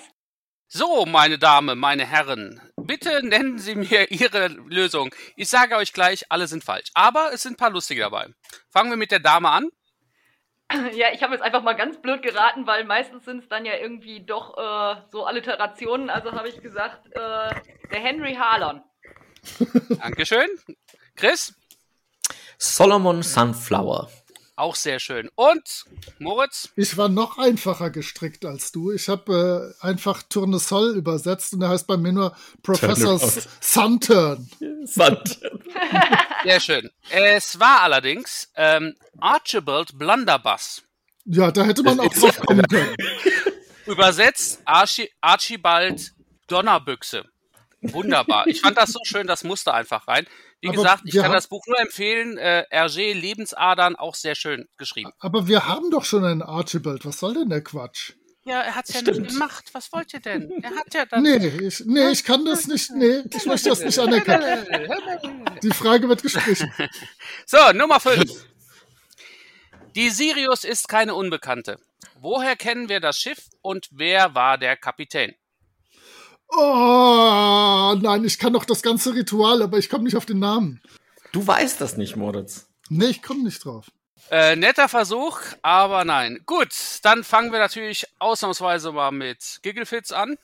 So, meine Damen, meine Herren, bitte nennen Sie mir Ihre Lösung. Ich sage euch gleich, alle sind falsch. Aber es sind ein paar lustige dabei. Fangen wir mit der Dame an. Ja, ich habe jetzt einfach mal ganz blöd geraten, weil meistens sind es dann ja irgendwie doch äh, so Alliterationen. Also habe ich gesagt, äh, der Henry Harlon. Dankeschön. Chris, Solomon Sunflower. Auch sehr schön. Und Moritz, Ich war noch einfacher gestrickt als du. Ich habe äh, einfach Tournesol übersetzt und der heißt bei mir nur Professor Sunturn. [LAUGHS] Sand. [LAUGHS] [LAUGHS] sehr schön. Es war allerdings ähm, Archibald Blunderbuss. Ja, da hätte man auch drauf kommen können. Übersetzt Archi Archibald Donnerbüchse. Wunderbar. Ich fand das so schön, das musste einfach rein. Wie Aber gesagt, ich kann haben- das Buch nur empfehlen. Äh, Hergé Lebensadern, auch sehr schön geschrieben. Aber wir haben doch schon einen Archibald. Was soll denn der Quatsch? Ja, er hat's ja Stimmt. nicht gemacht. Was wollt ihr denn? Er hat ja dann. Nee, ich, nee, ich kann das nicht. Nee, ich möchte das nicht anerkennen. [LAUGHS] Die Frage wird gestrichen. [LAUGHS] So, Nummer 5. Die Sirius ist keine Unbekannte. Woher kennen wir das Schiff und wer war der Kapitän? Oh, nein, ich kann doch das ganze Ritual, aber ich komme nicht auf den Namen. Du weißt das nicht, Moritz. Nee, ich komme nicht drauf. Äh, netter Versuch, aber nein. Gut, dann fangen wir natürlich ausnahmsweise mal mit Gigglefits an.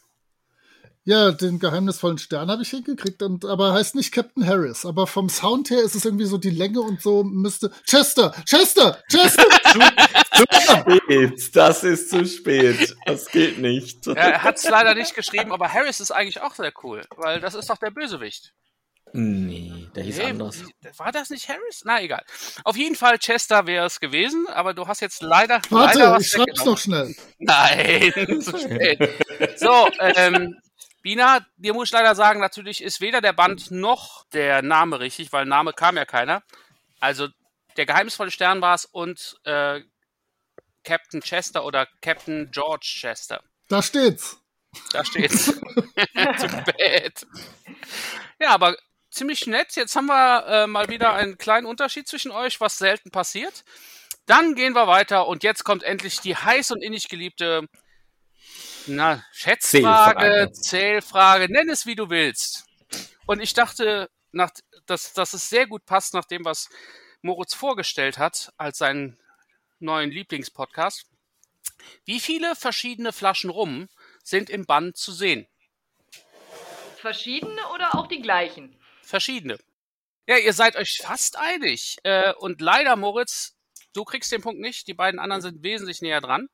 Ja, den geheimnisvollen Stern habe ich hingekriegt, und, aber heißt nicht Captain Harris. Aber vom Sound her ist es irgendwie so die Länge und so müsste. Chester! Chester! Chester! [LAUGHS] Spät. Das ist zu spät. Das geht nicht. [LAUGHS] Er hat es leider nicht geschrieben, aber Harris ist eigentlich auch sehr cool, weil das ist doch der Bösewicht. Nee, der hieß Nee, anders. War das nicht Harris? Na egal. Auf jeden Fall Chester wäre es gewesen, aber du hast jetzt leider. Warte, leider was ich schreib's noch schnell. Nein, [LAUGHS] zu spät. So, ähm, Bina, dir muss ich leider sagen, natürlich ist weder der Band noch der Name richtig, weil Name kam ja keiner. Also der geheimnisvolle Stern war es und äh, Captain Chester oder Captain George Chester. Da steht's. Da steht's. [LAUGHS] Zu spät. Ja, aber ziemlich nett. Jetzt haben wir äh, mal wieder einen kleinen Unterschied zwischen euch, was selten passiert. Dann gehen wir weiter und jetzt kommt endlich die heiß und innig geliebte na, Schätzfrage, Zählfrage. Zählfrage, nenn es wie du willst. Und ich dachte, nach, dass, dass es sehr gut passt nach dem, was Moritz vorgestellt hat als seinen neuen Lieblingspodcast. Wie viele verschiedene Flaschen Rum sind im Band zu sehen? Verschiedene oder auch die gleichen? Verschiedene. Ja, ihr seid euch fast einig. Äh, und leider, Moritz, du kriegst den Punkt nicht. Die beiden anderen sind wesentlich näher dran.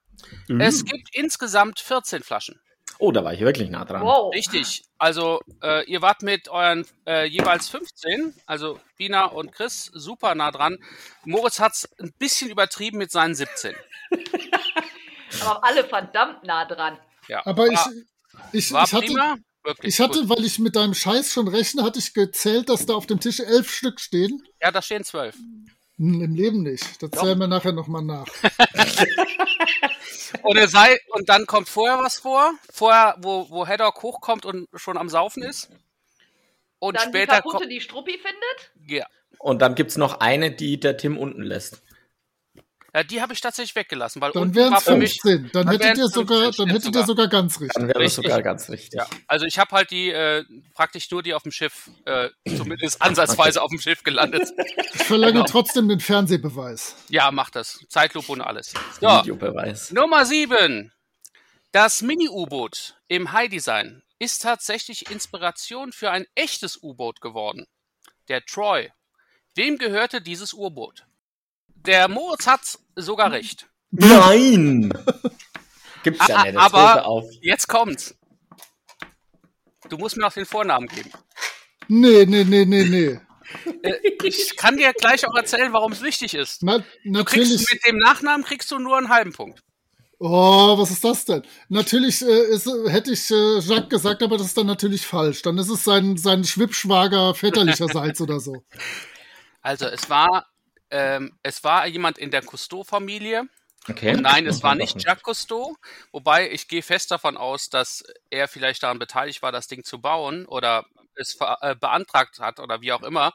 Mhm. Es gibt insgesamt 14 Flaschen. Oh, da war ich wirklich nah dran. Wow. Richtig. Also, äh, ihr wart mit euren äh, jeweils 15, also Bina und Chris, super nah dran. Moritz hat's ein bisschen übertrieben mit seinen 17. [LAUGHS] Aber alle verdammt nah dran. Ja. Aber ich, war, ich, war ich hatte, prima. Wirklich. ich hatte, gut. weil ich mit deinem Scheiß schon rechne, hatte ich gezählt, dass da auf dem Tisch elf Stück stehen. Ja, da stehen 12. Im Leben nicht. Das zählen wir nachher nochmal nach. [LAUGHS] Und, er sei, und dann kommt vorher was vor, vorher, wo, wo Haddock hochkommt und schon am Saufen ist. Und Dann die später kaputte, kommt. die Struppi findet. Ja. Und dann gibt's noch eine, die der Tim unten lässt. Ja, die habe ich tatsächlich weggelassen, weil Dann wären es für mich. 15. Dann dann hättet ihr sogar, 15 dann hättet ihr sogar ganz richtig. Dann wäre das sogar ganz richtig. Ja, also ich habe halt die äh, praktisch nur die auf dem Schiff, äh, zumindest [LAUGHS] ansatzweise auf dem Schiff gelandet. Ich verlange Genau. trotzdem den Fernsehbeweis. Ja, mach das. Zeitlupe und alles. So, Videobeweis. Nummer 7. Das Mini-U-Boot im High-Design ist tatsächlich Inspiration für ein echtes U-Boot geworden. Der Troy. Wem gehörte dieses U-Boot? Der Moritz hat sogar recht. Nein! Gibt's ja Ah, nicht. Jetzt aber- er. Jetzt kommt's. Du musst mir noch den Vornamen geben. Nee, nee, nee, nee, nee. Äh, ich kann dir gleich auch erzählen, warum es wichtig ist. Na, Du kriegst mit dem Nachnamen kriegst du nur einen halben Punkt. Oh, was ist das denn? Natürlich äh, ist, äh, hätte ich äh, Jacques gesagt, aber das ist dann natürlich falsch. Dann ist es sein, sein Schwippschwager väterlicherseits oder so. Also es war, ähm, es war jemand in der Cousteau-Familie. Okay. Und nein, es war nicht. Jacques Cousteau. Wobei ich gehe fest davon aus, dass er vielleicht daran beteiligt war, das Ding zu bauen oder es äh, beantragt hat oder wie auch immer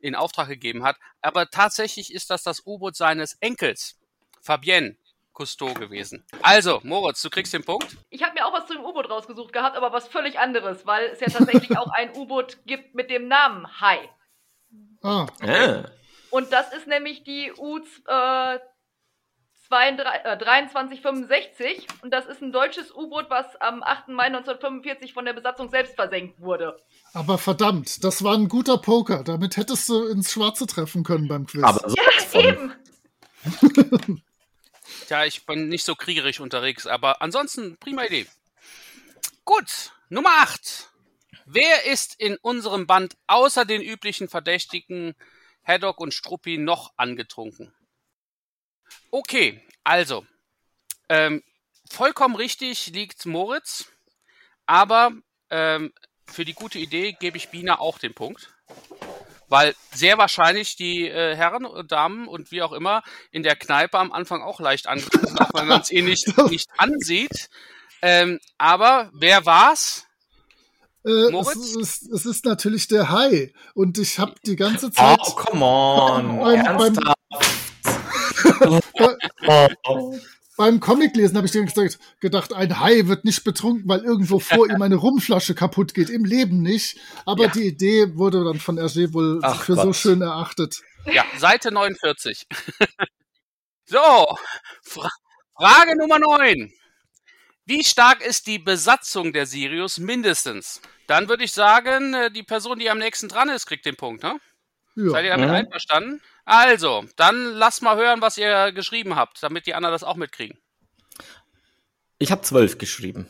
in Auftrag gegeben hat. Aber tatsächlich ist das das U-Boot seines Enkels, Fabienne Cousteau gewesen. Also, Moritz, du kriegst den Punkt. Ich habe mir auch was zu dem U-Boot rausgesucht gehabt, aber was völlig anderes, weil es ja tatsächlich [LAUGHS] auch ein U-Boot gibt mit dem Namen Hai. Ah, Ah. Und das ist nämlich die U äh, 22, äh, 2365 und das ist ein deutsches U-Boot, was am 8. Mai 1945 von der Besatzung selbst versenkt wurde. aber verdammt, das war ein guter Poker. Damit hättest du ins Schwarze treffen können beim Quiz. Aber so Ja, eben. [LAUGHS] Ja, ich bin nicht so kriegerisch unterwegs, aber ansonsten prima Idee. Gut, Nummer 8. Wer ist in unserem Band außer den üblichen Verdächtigen Haddock und Struppi noch angetrunken? Okay, also, ähm, vollkommen richtig liegt Moritz, aber ähm, für die gute Idee gebe ich Bina auch den Punkt. Weil sehr wahrscheinlich die äh, Herren und Damen und wie auch immer in der Kneipe am Anfang auch leicht angetrunken, auch wenn man es eh nicht, [LAUGHS] nicht ansieht. Ähm, aber wer war's? Äh, es, ist, es ist natürlich der Hai. Und ich habe die ganze Oh, Zeit. come on. [LAUGHS] Beim- beim- Ernsthaft? oh. [LAUGHS] Beim Comiclesen habe ich dir gesagt, gedacht, ein Hai wird nicht betrunken, weil irgendwo vor ihm eine Rumflasche kaputt geht. Im Leben nicht. Aber Ja. die Idee wurde dann von Hergé wohl Ach für so Gott. schön erachtet. Ja, Seite 49. [LAUGHS] so, Fra Frage Nummer 9. Wie stark ist die Besatzung der Sirius mindestens? Dann würde ich sagen, äh, die Person, die am nächsten dran ist, kriegt den Punkt, ne? Seid ihr Ja. damit Mhm. einverstanden? Also, dann lasst mal hören, was ihr geschrieben habt, damit die anderen das auch mitkriegen. Ich habe zwölf geschrieben.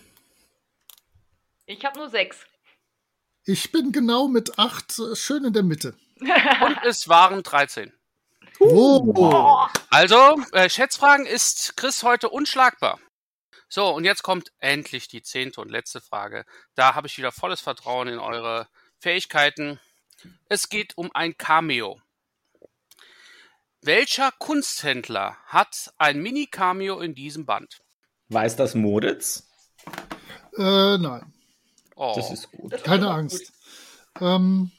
Ich habe nur sechs. Ich bin genau mit acht äh, schön in der Mitte. [LAUGHS] [LAUGHS] Und es waren 13. Oh. Also, äh, Schätzfragen ist Chris heute unschlagbar. So, und jetzt kommt endlich die zehnte und letzte Frage. Da habe ich wieder volles Vertrauen in eure Fähigkeiten. Es geht um ein Cameo. Welcher Kunsthändler hat ein Mini-Cameo in diesem Band? Weiß das Moritz? Äh, nein, Oh, Das ist gut. Keine Angst. Ähm,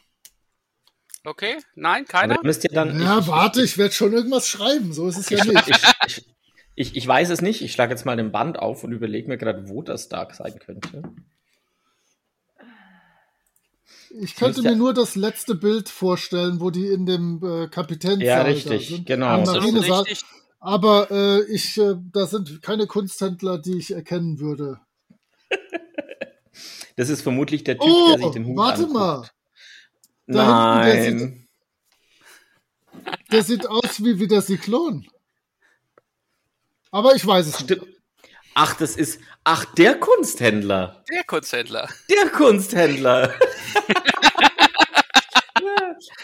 okay, nein, Aber keiner? da müsst ihr dann. ja, ich, warte, ich werde schon irgendwas schreiben. So ist es ja nicht. ich, ich, ich, weiß es nicht. Ich schlage jetzt mal den Band auf und überlege mir gerade, wo das Dark sein könnte. Ich könnte ja- mir nur das letzte Bild vorstellen, wo die in dem äh, Kapitänssaal Ja, richtig, sind. genau. Richtig. Aber äh, ich, äh, da sind keine Kunsthändler, die ich erkennen würde. [LAUGHS] Das ist vermutlich der Typ, Oh, der sich den Hut warte anguckt. mal. Da hinten, der Nein. Der sieht aus wie, wie der Cyklon. Aber ich weiß es nicht. Stimmt. Ach, das ist. Ach, der Kunsthändler. Der Kunsthändler. Der Kunsthändler. [LAUGHS]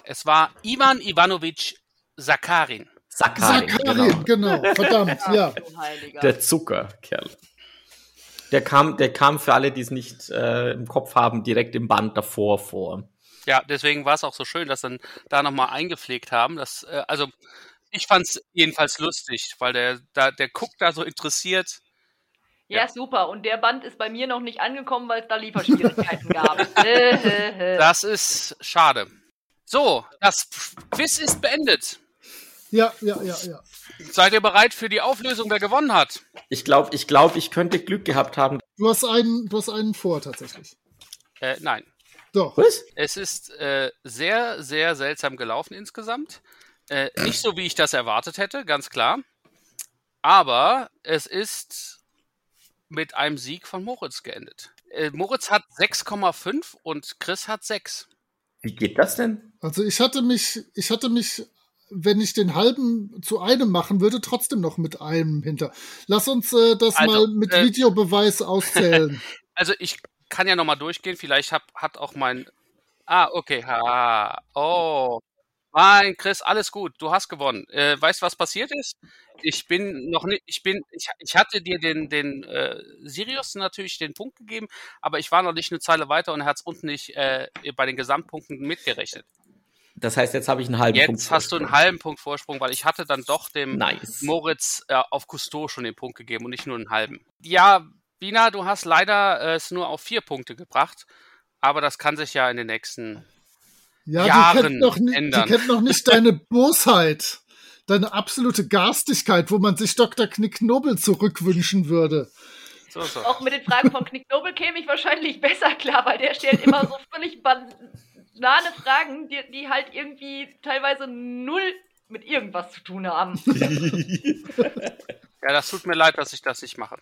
Es war Ivan Ivanovich Sakarin. Sakarin. Sakarin, Genau. genau. Verdammt, ja. Der Zuckerkerl. Der kam, der kam für alle, die es nicht äh, im Kopf haben, direkt im Band davor vor. Ja, deswegen war es auch so schön, dass dann da nochmal eingepflegt haben. Dass, äh, also ich fand es jedenfalls lustig, weil der, da, der guckt da so interessiert. ja, super. Und der Band ist bei mir noch nicht angekommen, weil es da Lieferschwierigkeiten [LAUGHS] gab. Äh, äh, äh. Das ist schade. So, das Quiz ist beendet. Ja, ja, ja, ja. Seid ihr bereit für die Auflösung, wer gewonnen hat? Ich glaube, ich, glaub, ich könnte Glück gehabt haben. Du hast einen, du hast einen vor tatsächlich. Äh, nein. Doch. Was? Es ist äh, sehr, sehr seltsam gelaufen insgesamt. Äh, nicht so, wie ich das erwartet hätte, ganz klar. Aber es ist mit einem Sieg von Moritz geendet. Äh, Moritz hat 6,5 und Chris hat 6. Wie geht das denn? Also ich hatte mich, ich hatte mich, wenn ich den halben zu einem machen würde, trotzdem noch mit einem hinter. Lass uns äh, das Also, mal mit äh, Videobeweis auszählen. [LAUGHS] Also ich kann ja nochmal durchgehen. Vielleicht hab, hat auch mein... Ah, okay. Ha. Oh. Nein, Chris, alles gut. Du hast gewonnen. Äh, weißt du, was passiert ist? Ich bin noch nicht, ich bin, ich, ich hatte dir den, den äh, Sirius natürlich den Punkt gegeben, aber ich war noch nicht eine Zeile weiter und er hat es unten nicht äh, bei den Gesamtpunkten mitgerechnet. Das heißt, jetzt habe ich einen halben Jetzt Punkt. hast du einen halben Punkt Vorsprung, weil ich hatte dann doch dem Nice. Moritz äh, auf Cousteau schon den Punkt gegeben und nicht nur einen halben. Ja, Bina, du hast leider äh, es nur auf vier Punkte gebracht, aber das kann sich ja in den nächsten Ja, die Jahren kennt, noch, ni- die ändern. kennt noch nicht deine [LAUGHS] Bosheit. Deine absolute Garstigkeit, wo man sich Dr. Knick Nobel zurückwünschen würde. so, so. Auch mit den Fragen von Knick Nobel käme ich wahrscheinlich besser klar, weil der stellt immer so völlig banane Fragen, die, die halt irgendwie teilweise null mit irgendwas zu tun haben. [LAUGHS] [LAUGHS] Ja, das tut mir leid, dass ich das nicht mache.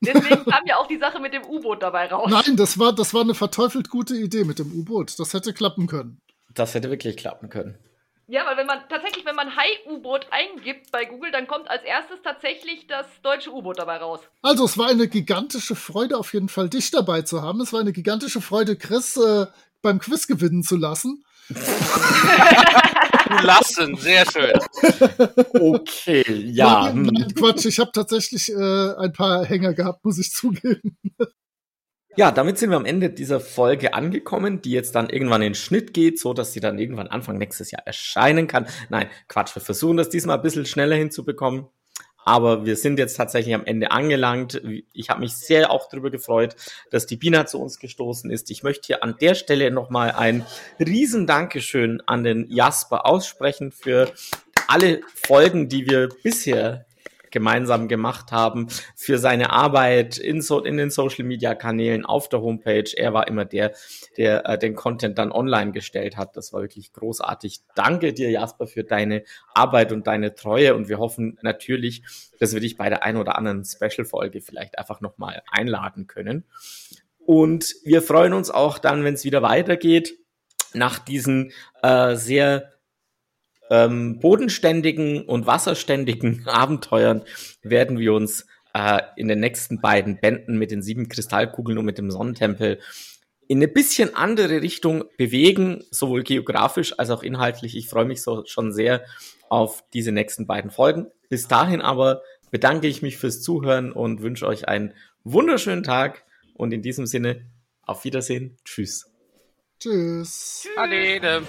Deswegen kam ja auch die Sache mit dem U-Boot dabei raus. Nein, das war, das war eine verteufelt gute Idee mit dem U-Boot. Das hätte klappen können. Das hätte wirklich klappen können. Ja, weil wenn man tatsächlich, wenn man Hai-U-Boot eingibt bei Google, dann kommt als erstes tatsächlich das deutsche U-Boot dabei raus. Also, es war eine gigantische Freude, auf jeden Fall dich dabei zu haben. Es war eine gigantische Freude, Chris äh, beim Quiz gewinnen zu lassen. Lassen, sehr schön. Okay, ja. Nein, nein, hm. Quatsch, ich habe tatsächlich äh, ein paar Hänger gehabt, muss ich zugeben. Ja, damit sind wir am Ende dieser Folge angekommen, die jetzt dann irgendwann in den Schnitt geht, so dass sie dann irgendwann Anfang nächstes Jahr erscheinen kann. Nein, Quatsch, wir versuchen das diesmal ein bisschen schneller hinzubekommen. Aber wir sind jetzt tatsächlich am Ende angelangt. Ich habe mich sehr auch darüber gefreut, dass die Bina zu uns gestoßen ist. Ich möchte hier an der Stelle nochmal ein riesen Dankeschön an den Jasper aussprechen für alle Folgen, die wir bisher gemeinsam gemacht haben, für seine Arbeit in, so, in den Social Media Kanälen, auf der Homepage. Er war immer der, der äh, den Content dann online gestellt hat. Das war wirklich großartig. Danke dir, Jasper, für deine Arbeit und deine Treue. Und wir hoffen natürlich, dass wir dich bei der ein oder anderen Special-Folge vielleicht einfach nochmal einladen können. Und wir freuen uns auch dann, wenn es wieder weitergeht, nach diesen äh, sehr ähm, bodenständigen und wasserständigen [LAUGHS] Abenteuern werden wir uns äh, in den nächsten beiden Bänden mit den sieben Kristallkugeln und mit dem Sonnentempel in eine bisschen andere Richtung bewegen, sowohl geografisch als auch inhaltlich. Ich freue mich so schon sehr auf diese nächsten beiden Folgen. Bis dahin aber bedanke ich mich fürs Zuhören und wünsche euch einen wunderschönen Tag und in diesem Sinne auf Wiedersehen. Tschüss. Tschüss. Ade.